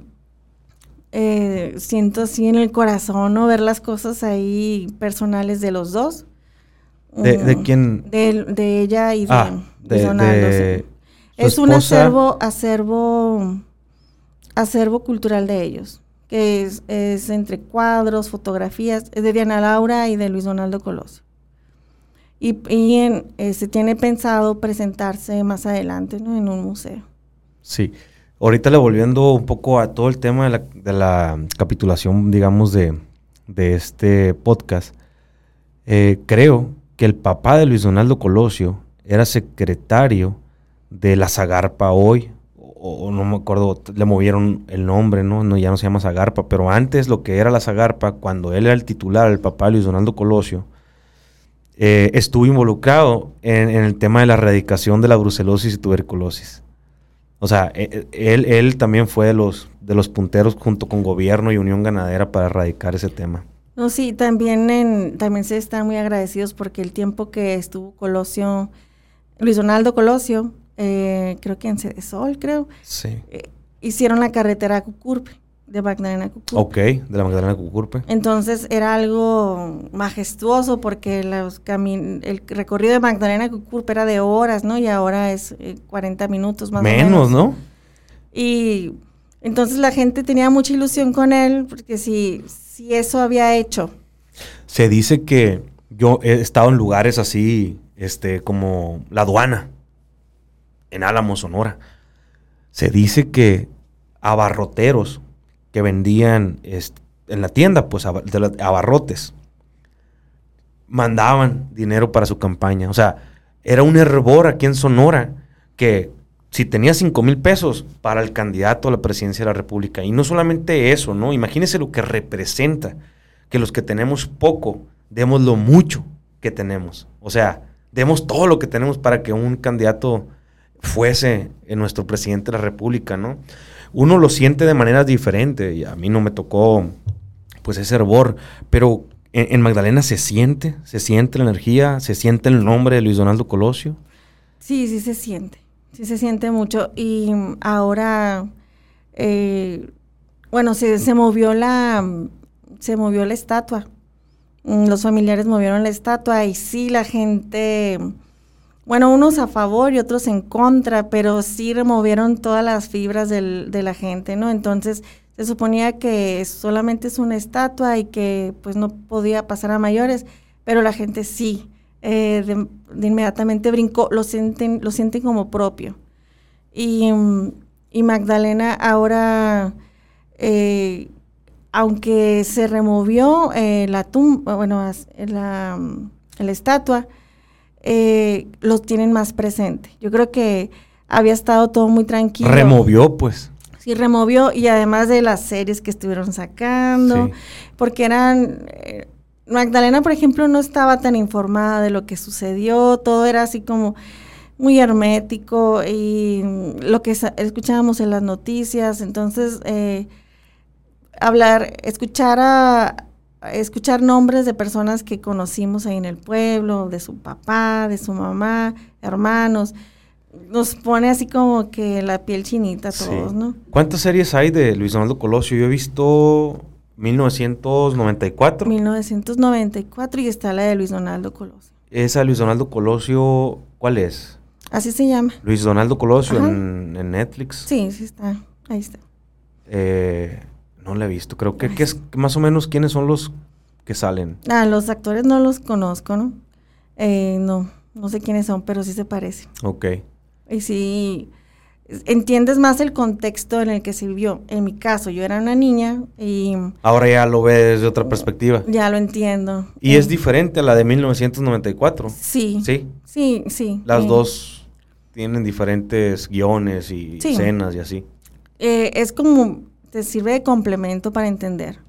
eh, siento así en el corazón, ¿no? Ver las cosas ahí personales de los dos. ¿De, de quién? De, de, ella y de, ah, de. Es un acervo, acervo, acervo cultural de ellos, que es, es, entre cuadros, fotografías, es de Diana Laura y de Luis Donaldo Colosio. Y, y en, eh, se tiene pensado presentarse más adelante ¿no? en un museo. Sí. Ahorita le volviendo un poco a todo el tema de la, de la capitulación, digamos, de, de este podcast, eh, creo que el papá de Luis Donaldo Colosio era secretario de la Zagarpa hoy, o, no me acuerdo, le movieron el nombre, ¿no? ¿no? Ya no se llama Zagarpa, pero antes lo que era la Zagarpa, cuando él era el titular, el papá Luis Donaldo Colosio, eh, estuvo involucrado en, el tema de la erradicación de la brucelosis y tuberculosis. O sea, él, él también fue de los, de los punteros junto con gobierno y Unión Ganadera para erradicar ese tema. No, sí, también, también se están muy agradecidos porque el tiempo que estuvo Colosio, Luis Donaldo Colosio, eh, creo que en Cedesol, creo, sí. eh, hicieron la carretera a Cucurpe, de Magdalena Cucurpe. Ok, de la Magdalena Cucurpe. Entonces era algo majestuoso porque los camin el recorrido de Magdalena Cucurpe era de horas, ¿no? Y ahora es eh, 40 minutos más menos, o menos. ¿no? Y entonces la gente tenía mucha ilusión con él porque si, si eso había hecho. Se dice que yo he estado en lugares así, este, como la aduana, en Álamo, Sonora. Se dice que abarroteros que vendían en la tienda, pues abarrotes, mandaban dinero para su campaña. O sea, era un hervor aquí en Sonora que si tenía 5 mil pesos para el candidato a la presidencia de la República, y no solamente eso, ¿no? Imagínense lo que representa que los que tenemos poco demos lo mucho que tenemos. O sea, demos todo lo que tenemos para que un candidato fuese en nuestro presidente de la República, ¿no? Uno lo siente de maneras diferentes, y a mí no me tocó pues ese hervor, pero en, en, Magdalena se siente, se siente la energía, se siente el nombre de Luis Donaldo Colosio. Sí, sí se siente, sí se siente mucho. Y ahora, eh, bueno, se, se movió la, se movió la estatua. Los familiares movieron la estatua y sí la gente bueno, unos a favor y otros en contra, pero sí removieron todas las fibras de la gente, ¿no? Entonces se suponía que solamente es una estatua y que pues no podía pasar a mayores, pero la gente sí, eh, de, inmediatamente brincó, lo sienten, lo sienten como propio. Y, y Magdalena ahora, eh, aunque se removió eh, la tumba, bueno, la, la estatua, eh, los tienen más presente. Yo creo que había estado todo muy tranquilo. Removió, pues. Sí, removió y además de las series que estuvieron sacando, sí. porque eran... Eh, Magdalena, por ejemplo, no estaba tan informada de lo que sucedió, todo era así como muy hermético y lo que escuchábamos en las noticias, entonces eh, hablar, escuchar a, escuchar nombres de personas que conocimos ahí en el pueblo, de su papá, de su mamá, hermanos, nos pone así como que la piel chinita a todos, sí. ¿no? ¿Cuántas series hay de Luis Donaldo Colosio? Yo he visto 1994. 1994 y está la de Luis Donaldo Colosio. Esa Luis Donaldo Colosio, ¿cuál es? Así se llama. Luis Donaldo Colosio en, en, Netflix. Sí, sí está. Ahí está. Eh, no la he visto. Creo que, que, es más o menos quiénes son los que salen. Ah, los actores no los conozco, ¿no? Eh, no, no sé quiénes son, pero sí se parecen. Ok. Y sí, entiendes más el contexto en el que se vivió. En mi caso, yo era una niña y... Ahora ya lo ves desde otra perspectiva. Ya lo entiendo. Y es diferente a la de 1994. Sí. Sí. Sí, sí. Las eh, dos tienen diferentes guiones y Sí. escenas y así. eh, es como, te sirve de complemento para entender.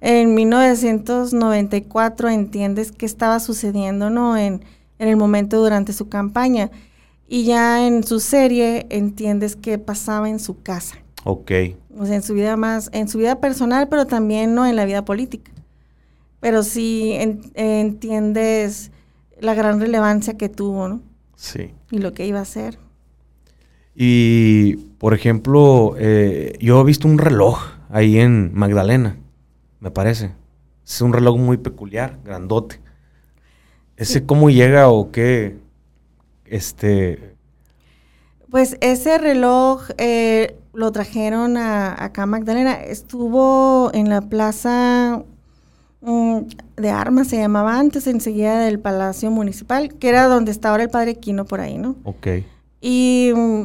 En 1994 entiendes qué estaba sucediendo, ¿no? En, en el momento durante su campaña. Y ya en su serie entiendes qué pasaba en su casa. Ok. O sea, en su vida más, en su vida personal, pero también, ¿no? En la vida política. Pero sí en- entiendes la gran relevancia que tuvo, ¿no? Sí. Y lo que iba a hacer. Y, por ejemplo, eh, yo he visto un reloj ahí en Magdalena, me parece. Es un reloj muy peculiar, grandote. ¿Ese cómo llega o qué? Este, Pues ese reloj eh, lo trajeron a, acá a Magdalena. Estuvo en la plaza mm, de armas, se llamaba antes, enseguida del Palacio Municipal, que era donde está ahora el Padre Quino por ahí, ¿no? ok. Y mm,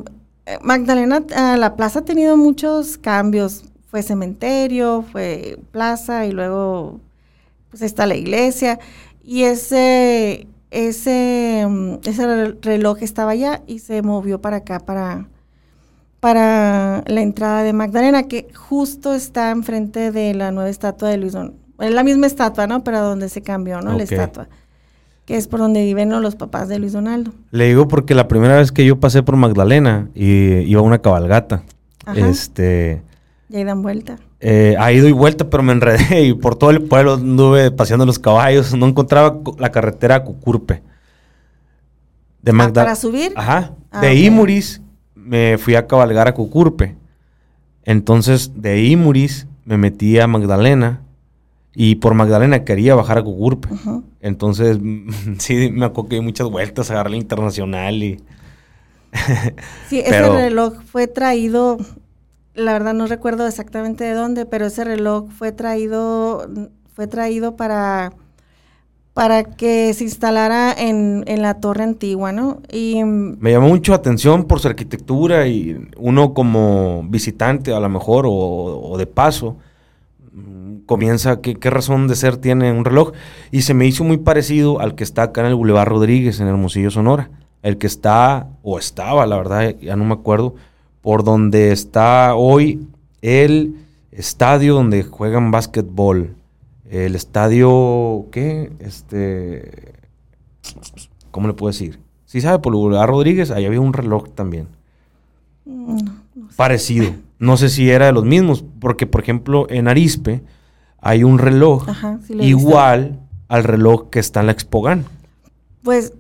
Magdalena, ah, la plaza ha tenido muchos cambios. Fue cementerio, fue plaza y luego pues está la iglesia. Y ese, ese, mm, ese re- reloj estaba allá y se movió para acá, para, para la entrada de Magdalena, que justo está enfrente de la nueva estatua de Luis Don. Es la misma estatua, ¿no? Pero donde se cambió, ¿no? La estatua. Que es por donde viven los papás de Luis Donaldo. Le digo porque la primera vez que yo pasé por Magdalena y iba a una cabalgata. Ajá. Este, Y ahí dan vuelta. eh, ha ido y vuelta, pero me enredé y por todo el pueblo anduve paseando los caballos. No encontraba la carretera a Cucurpe. De Ah, Magda- ¿Para subir? Ajá. Ah, de. Imuris me fui a cabalgar a Cucurpe. Entonces, de Imuris me metí a Magdalena. Y por Magdalena quería bajar a Cucurpe. Ujú. Entonces, sí, me acuerdo que di muchas vueltas, agarré la internacional y... Sí, Pero- ese reloj fue traído, la verdad no recuerdo exactamente de dónde, pero ese reloj fue traído, fue traído para, para que se instalara en, en la torre antigua, ¿no? Y mm, Me llamó mucho la atención por su arquitectura y uno como visitante a lo mejor o, o de paso comienza, ¿qué, qué razón de ser tiene un reloj? Y se me hizo muy parecido al que está acá en el Boulevard Rodríguez, en Hermosillo, Sonora. El que está, o estaba, la verdad, ya no me acuerdo, por donde está hoy el estadio donde juegan básquetbol. El estadio, ¿qué? Este, ¿cómo le puedo decir? Si sabe, por el Boulevard Rodríguez, ahí había un reloj también. mm, no sé. Parecido. No sé si era de los mismos, porque por ejemplo en Arispe hay un reloj Ajá, sí igual al reloj que está en la Expogan. Pues,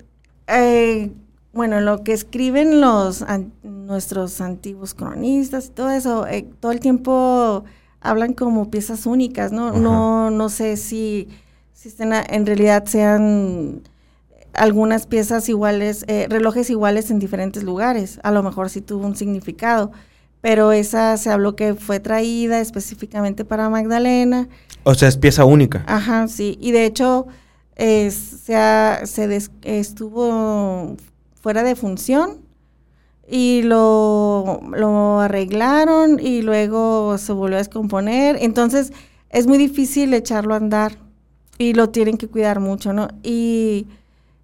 eh, bueno, lo que escriben los an- nuestros antiguos cronistas y todo eso, eh, todo el tiempo hablan como piezas únicas, ¿no? Ajá. No, no sé si, si estén a- en realidad sean algunas piezas iguales, eh, relojes iguales en diferentes lugares. A lo mejor sí tuvo un significado, pero esa se habló que fue traída específicamente para Magdalena. O sea, es pieza única. Ajá, sí. Y de hecho, se, ha- estuvo fuera de función y lo, lo arreglaron y luego se volvió a descomponer. Entonces, es muy difícil echarlo a andar y lo tienen que cuidar mucho, ¿no? Y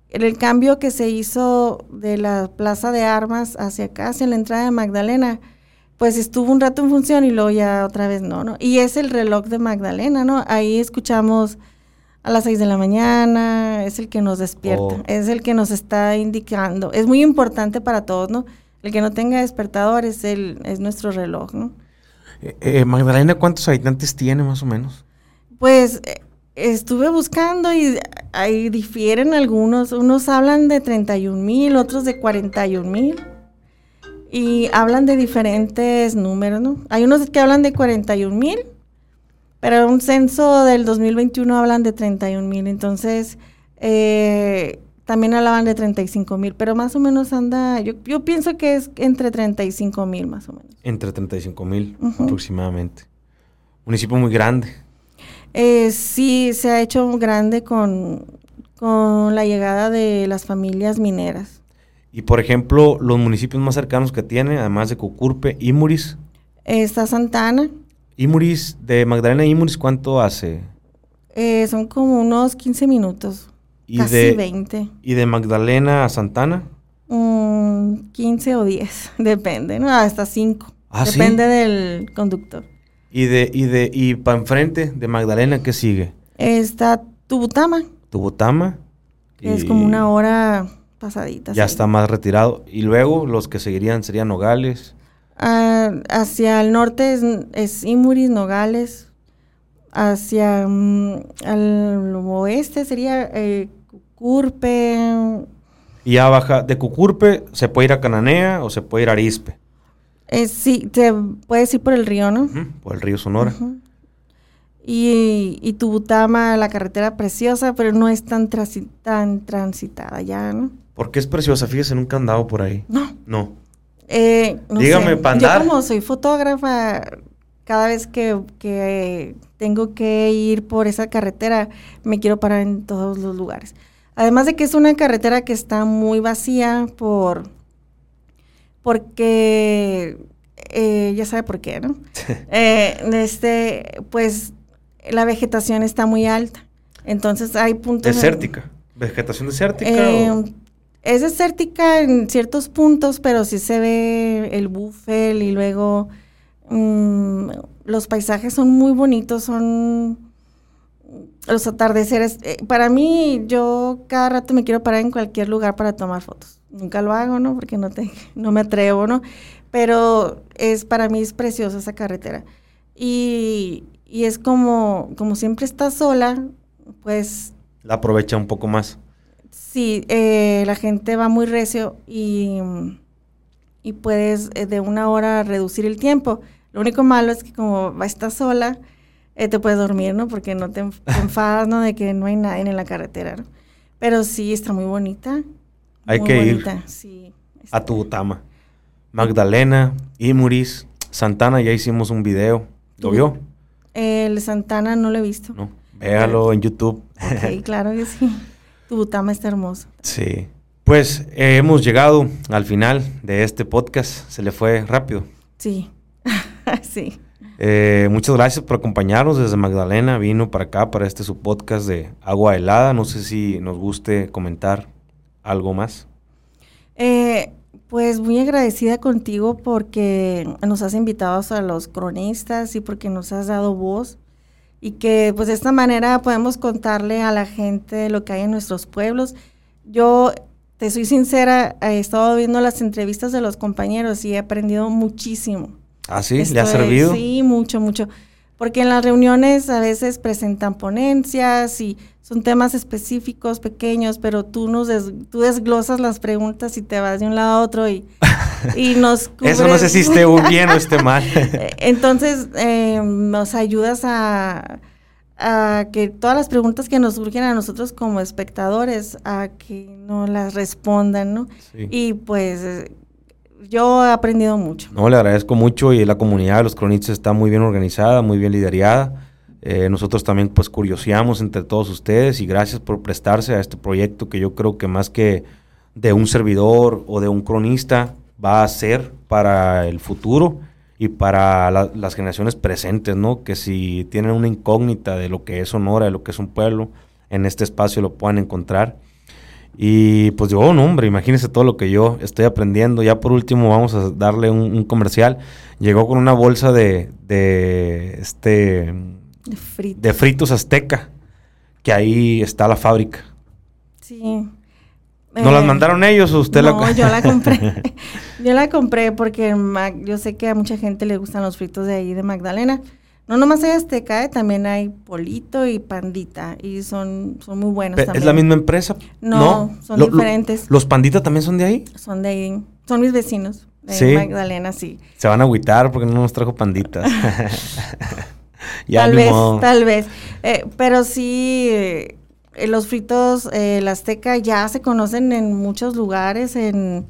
el cambio que se hizo de la plaza de armas hacia acá, hacia la entrada de Magdalena, pues estuvo un rato en función y luego ya otra vez no, ¿no? Y es el reloj de Magdalena, ¿no? Ahí escuchamos a las 6 de la mañana, es el que nos despierta, Oh. es el que nos está indicando. Es muy importante para todos, ¿no? El que no tenga despertador es, el, es nuestro reloj, ¿no? Eh, eh, Magdalena, ¿cuántos habitantes tiene más o menos? Pues eh, estuve buscando y ahí difieren algunos. Unos hablan de 31 mil, otros de 41 mil. Y hablan de diferentes números, ¿no? Hay unos que hablan de 41 mil, pero un censo del 2021 hablan de 31 mil. Entonces, eh, también hablaban de 35 mil, pero más o menos anda, yo, yo pienso que es entre 35 mil más o menos. Entre 35 mil Ujú. aproximadamente. Municipio muy grande. Eh, sí, se ha hecho grande con, con la llegada de las familias mineras. Y por ejemplo, los municipios más cercanos que tiene, además de Cucurpe, Imuris. Está Santana. Imuris, de Magdalena a Imuris, ¿cuánto hace? Eh, son como unos 15 minutos. Y casi de, 20. ¿Y de Magdalena a Santana? Mm, 15 o 10, depende, ¿no? Hasta 5. Ah, ¿sí? depende del conductor. Y de, y de, y para enfrente de Magdalena, ¿qué sigue? Está Tubutama, Tubutama. es y como una hora pasadita. Ya está más retirado. Y luego los que seguirían serían Nogales. Ah, hacia el norte es, es Imuris, Nogales. Hacia el oeste sería eh, Curpe. Y ya baja de Cucurpe, se puede ir a Cananea o se puede ir a Arispe. Eh, sí, te puedes ir por el río, ¿no? Por el río Sonora. Y, y Tubutama, la carretera preciosa, pero no es tan, transi- tan transitada ya, ¿no? Porque es preciosa, fíjese, nunca han andado por ahí. No. No. Eh, no Dígame, sé. Yo como soy fotógrafa, cada vez que, que tengo que ir por esa carretera, me quiero parar en todos los lugares. Además de que es una carretera que está muy vacía por porque eh, ya sabe por qué, ¿no? Eh, este, pues la vegetación está muy alta. Entonces hay puntos. en- Desértica. Vegetación desértica. eh, o- es desértica en ciertos puntos, pero sí se ve el búfel y luego mm, los paisajes son muy bonitos, son los atardeceres. Eh, para mí, yo cada rato me quiero parar en cualquier lugar para tomar fotos. Nunca lo hago, ¿no? Porque no, te, no me atrevo, ¿no? Pero es para mí es preciosa esa carretera. Y, y es como, como siempre está sola, pues La aprovecha un poco más. Sí, eh, la gente va muy recio y, y puedes eh, de una hora reducir el tiempo. Lo único malo es que como va a estar sola, eh, te puedes dormir, ¿no? Porque no te, enf- te enfadas, ¿no? De que no hay nadie en la carretera, ¿no? Pero sí, está muy bonita. Hay muy que ir bonita, Sí. A Tubutama. Magdalena, Imuris, Santana, ya hicimos un video. ¿Lo vio? El Santana no lo he visto. No. Véalo en YouTube. Ok, claro que sí. Tu butama está hermoso. Sí. Pues eh, hemos llegado al final de este podcast. Se le fue rápido. Sí. sí. Eh, muchas gracias por acompañarnos desde Magdalena. Vino para acá, para este su podcast de Agua Helada. No sé si nos guste comentar algo más. Eh, pues muy agradecida contigo porque nos has invitado a los cronistas y porque nos has dado voz y que pues de esta manera podemos contarle a la gente lo que hay en nuestros pueblos. Yo te soy sincera, he estado viendo las entrevistas de los compañeros y he aprendido muchísimo. ¿Ah, sí? ¿Le ha servido? Sí, mucho, mucho. Porque en las reuniones a veces presentan ponencias y son temas específicos, pequeños, pero tú nos des- tú desglosas las preguntas y te vas de un lado a otro y, y nos Eso no sé si esté bien o esté mal. Entonces, eh, nos ayudas a, a que todas las preguntas que nos surgen a nosotros como espectadores, a que nos las respondan, ¿no? Sí. Y pues yo he aprendido mucho. No, le agradezco mucho y la comunidad de los cronistas está muy bien organizada, muy bien liderada. Eh, nosotros también pues curioseamos entre todos ustedes y gracias por prestarse a este proyecto que yo creo que más que de un servidor o de un cronista va a ser para el futuro y para la- las generaciones presentes, ¿no? Que si tienen una incógnita de lo que es Sonora, de lo que es un pueblo, en este espacio lo puedan encontrar. Y pues yo, no, hombre, imagínense todo lo que yo estoy aprendiendo. Ya por último vamos a darle un, un comercial. Llegó con una bolsa de, de este De frito. de fritos azteca, que ahí está la fábrica. Sí. ¿No las Eh, mandaron ellos o usted no, la yo la compré. yo la compré porque yo sé que a mucha gente le gustan los fritos de ahí de Magdalena. No nomás hay Azteca, eh, también hay Polito y Pandita y son, son muy buenos también. ¿Es la misma empresa? No, son Lo- lo- diferentes. ¿Los panditas también son de ahí? Son de ahí, son mis vecinos de Sí. Magdalena, sí. Se van a agüitar porque no nos trajo panditas. ya tal vez, modo. tal vez. Eh, pero sí, eh, los fritos, eh, la Azteca ya se conocen en muchos lugares en,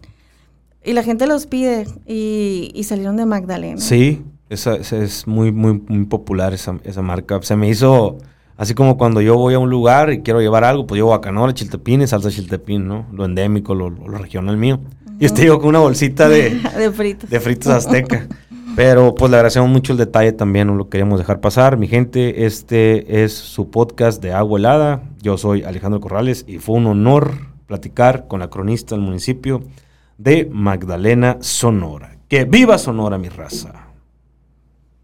y la gente los pide y, y salieron de Magdalena. Sí, esa, esa es muy, muy, muy popular esa, esa marca. Se me hizo Así como cuando yo voy a un lugar y quiero llevar algo, pues llevo guacamole, chiltepines, salsa chiltepín, ¿no? Lo endémico, lo, lo regional mío. Y este llegó con una bolsita de, de fritos. De fritos azteca. Pero pues le agradecemos mucho el detalle también, no lo queríamos dejar pasar. Mi gente, este es su podcast de Agua Helada. Yo soy Alejandro Corrales y fue un honor platicar con la cronista del municipio de Magdalena, Sonora. Que viva Sonora, mi raza.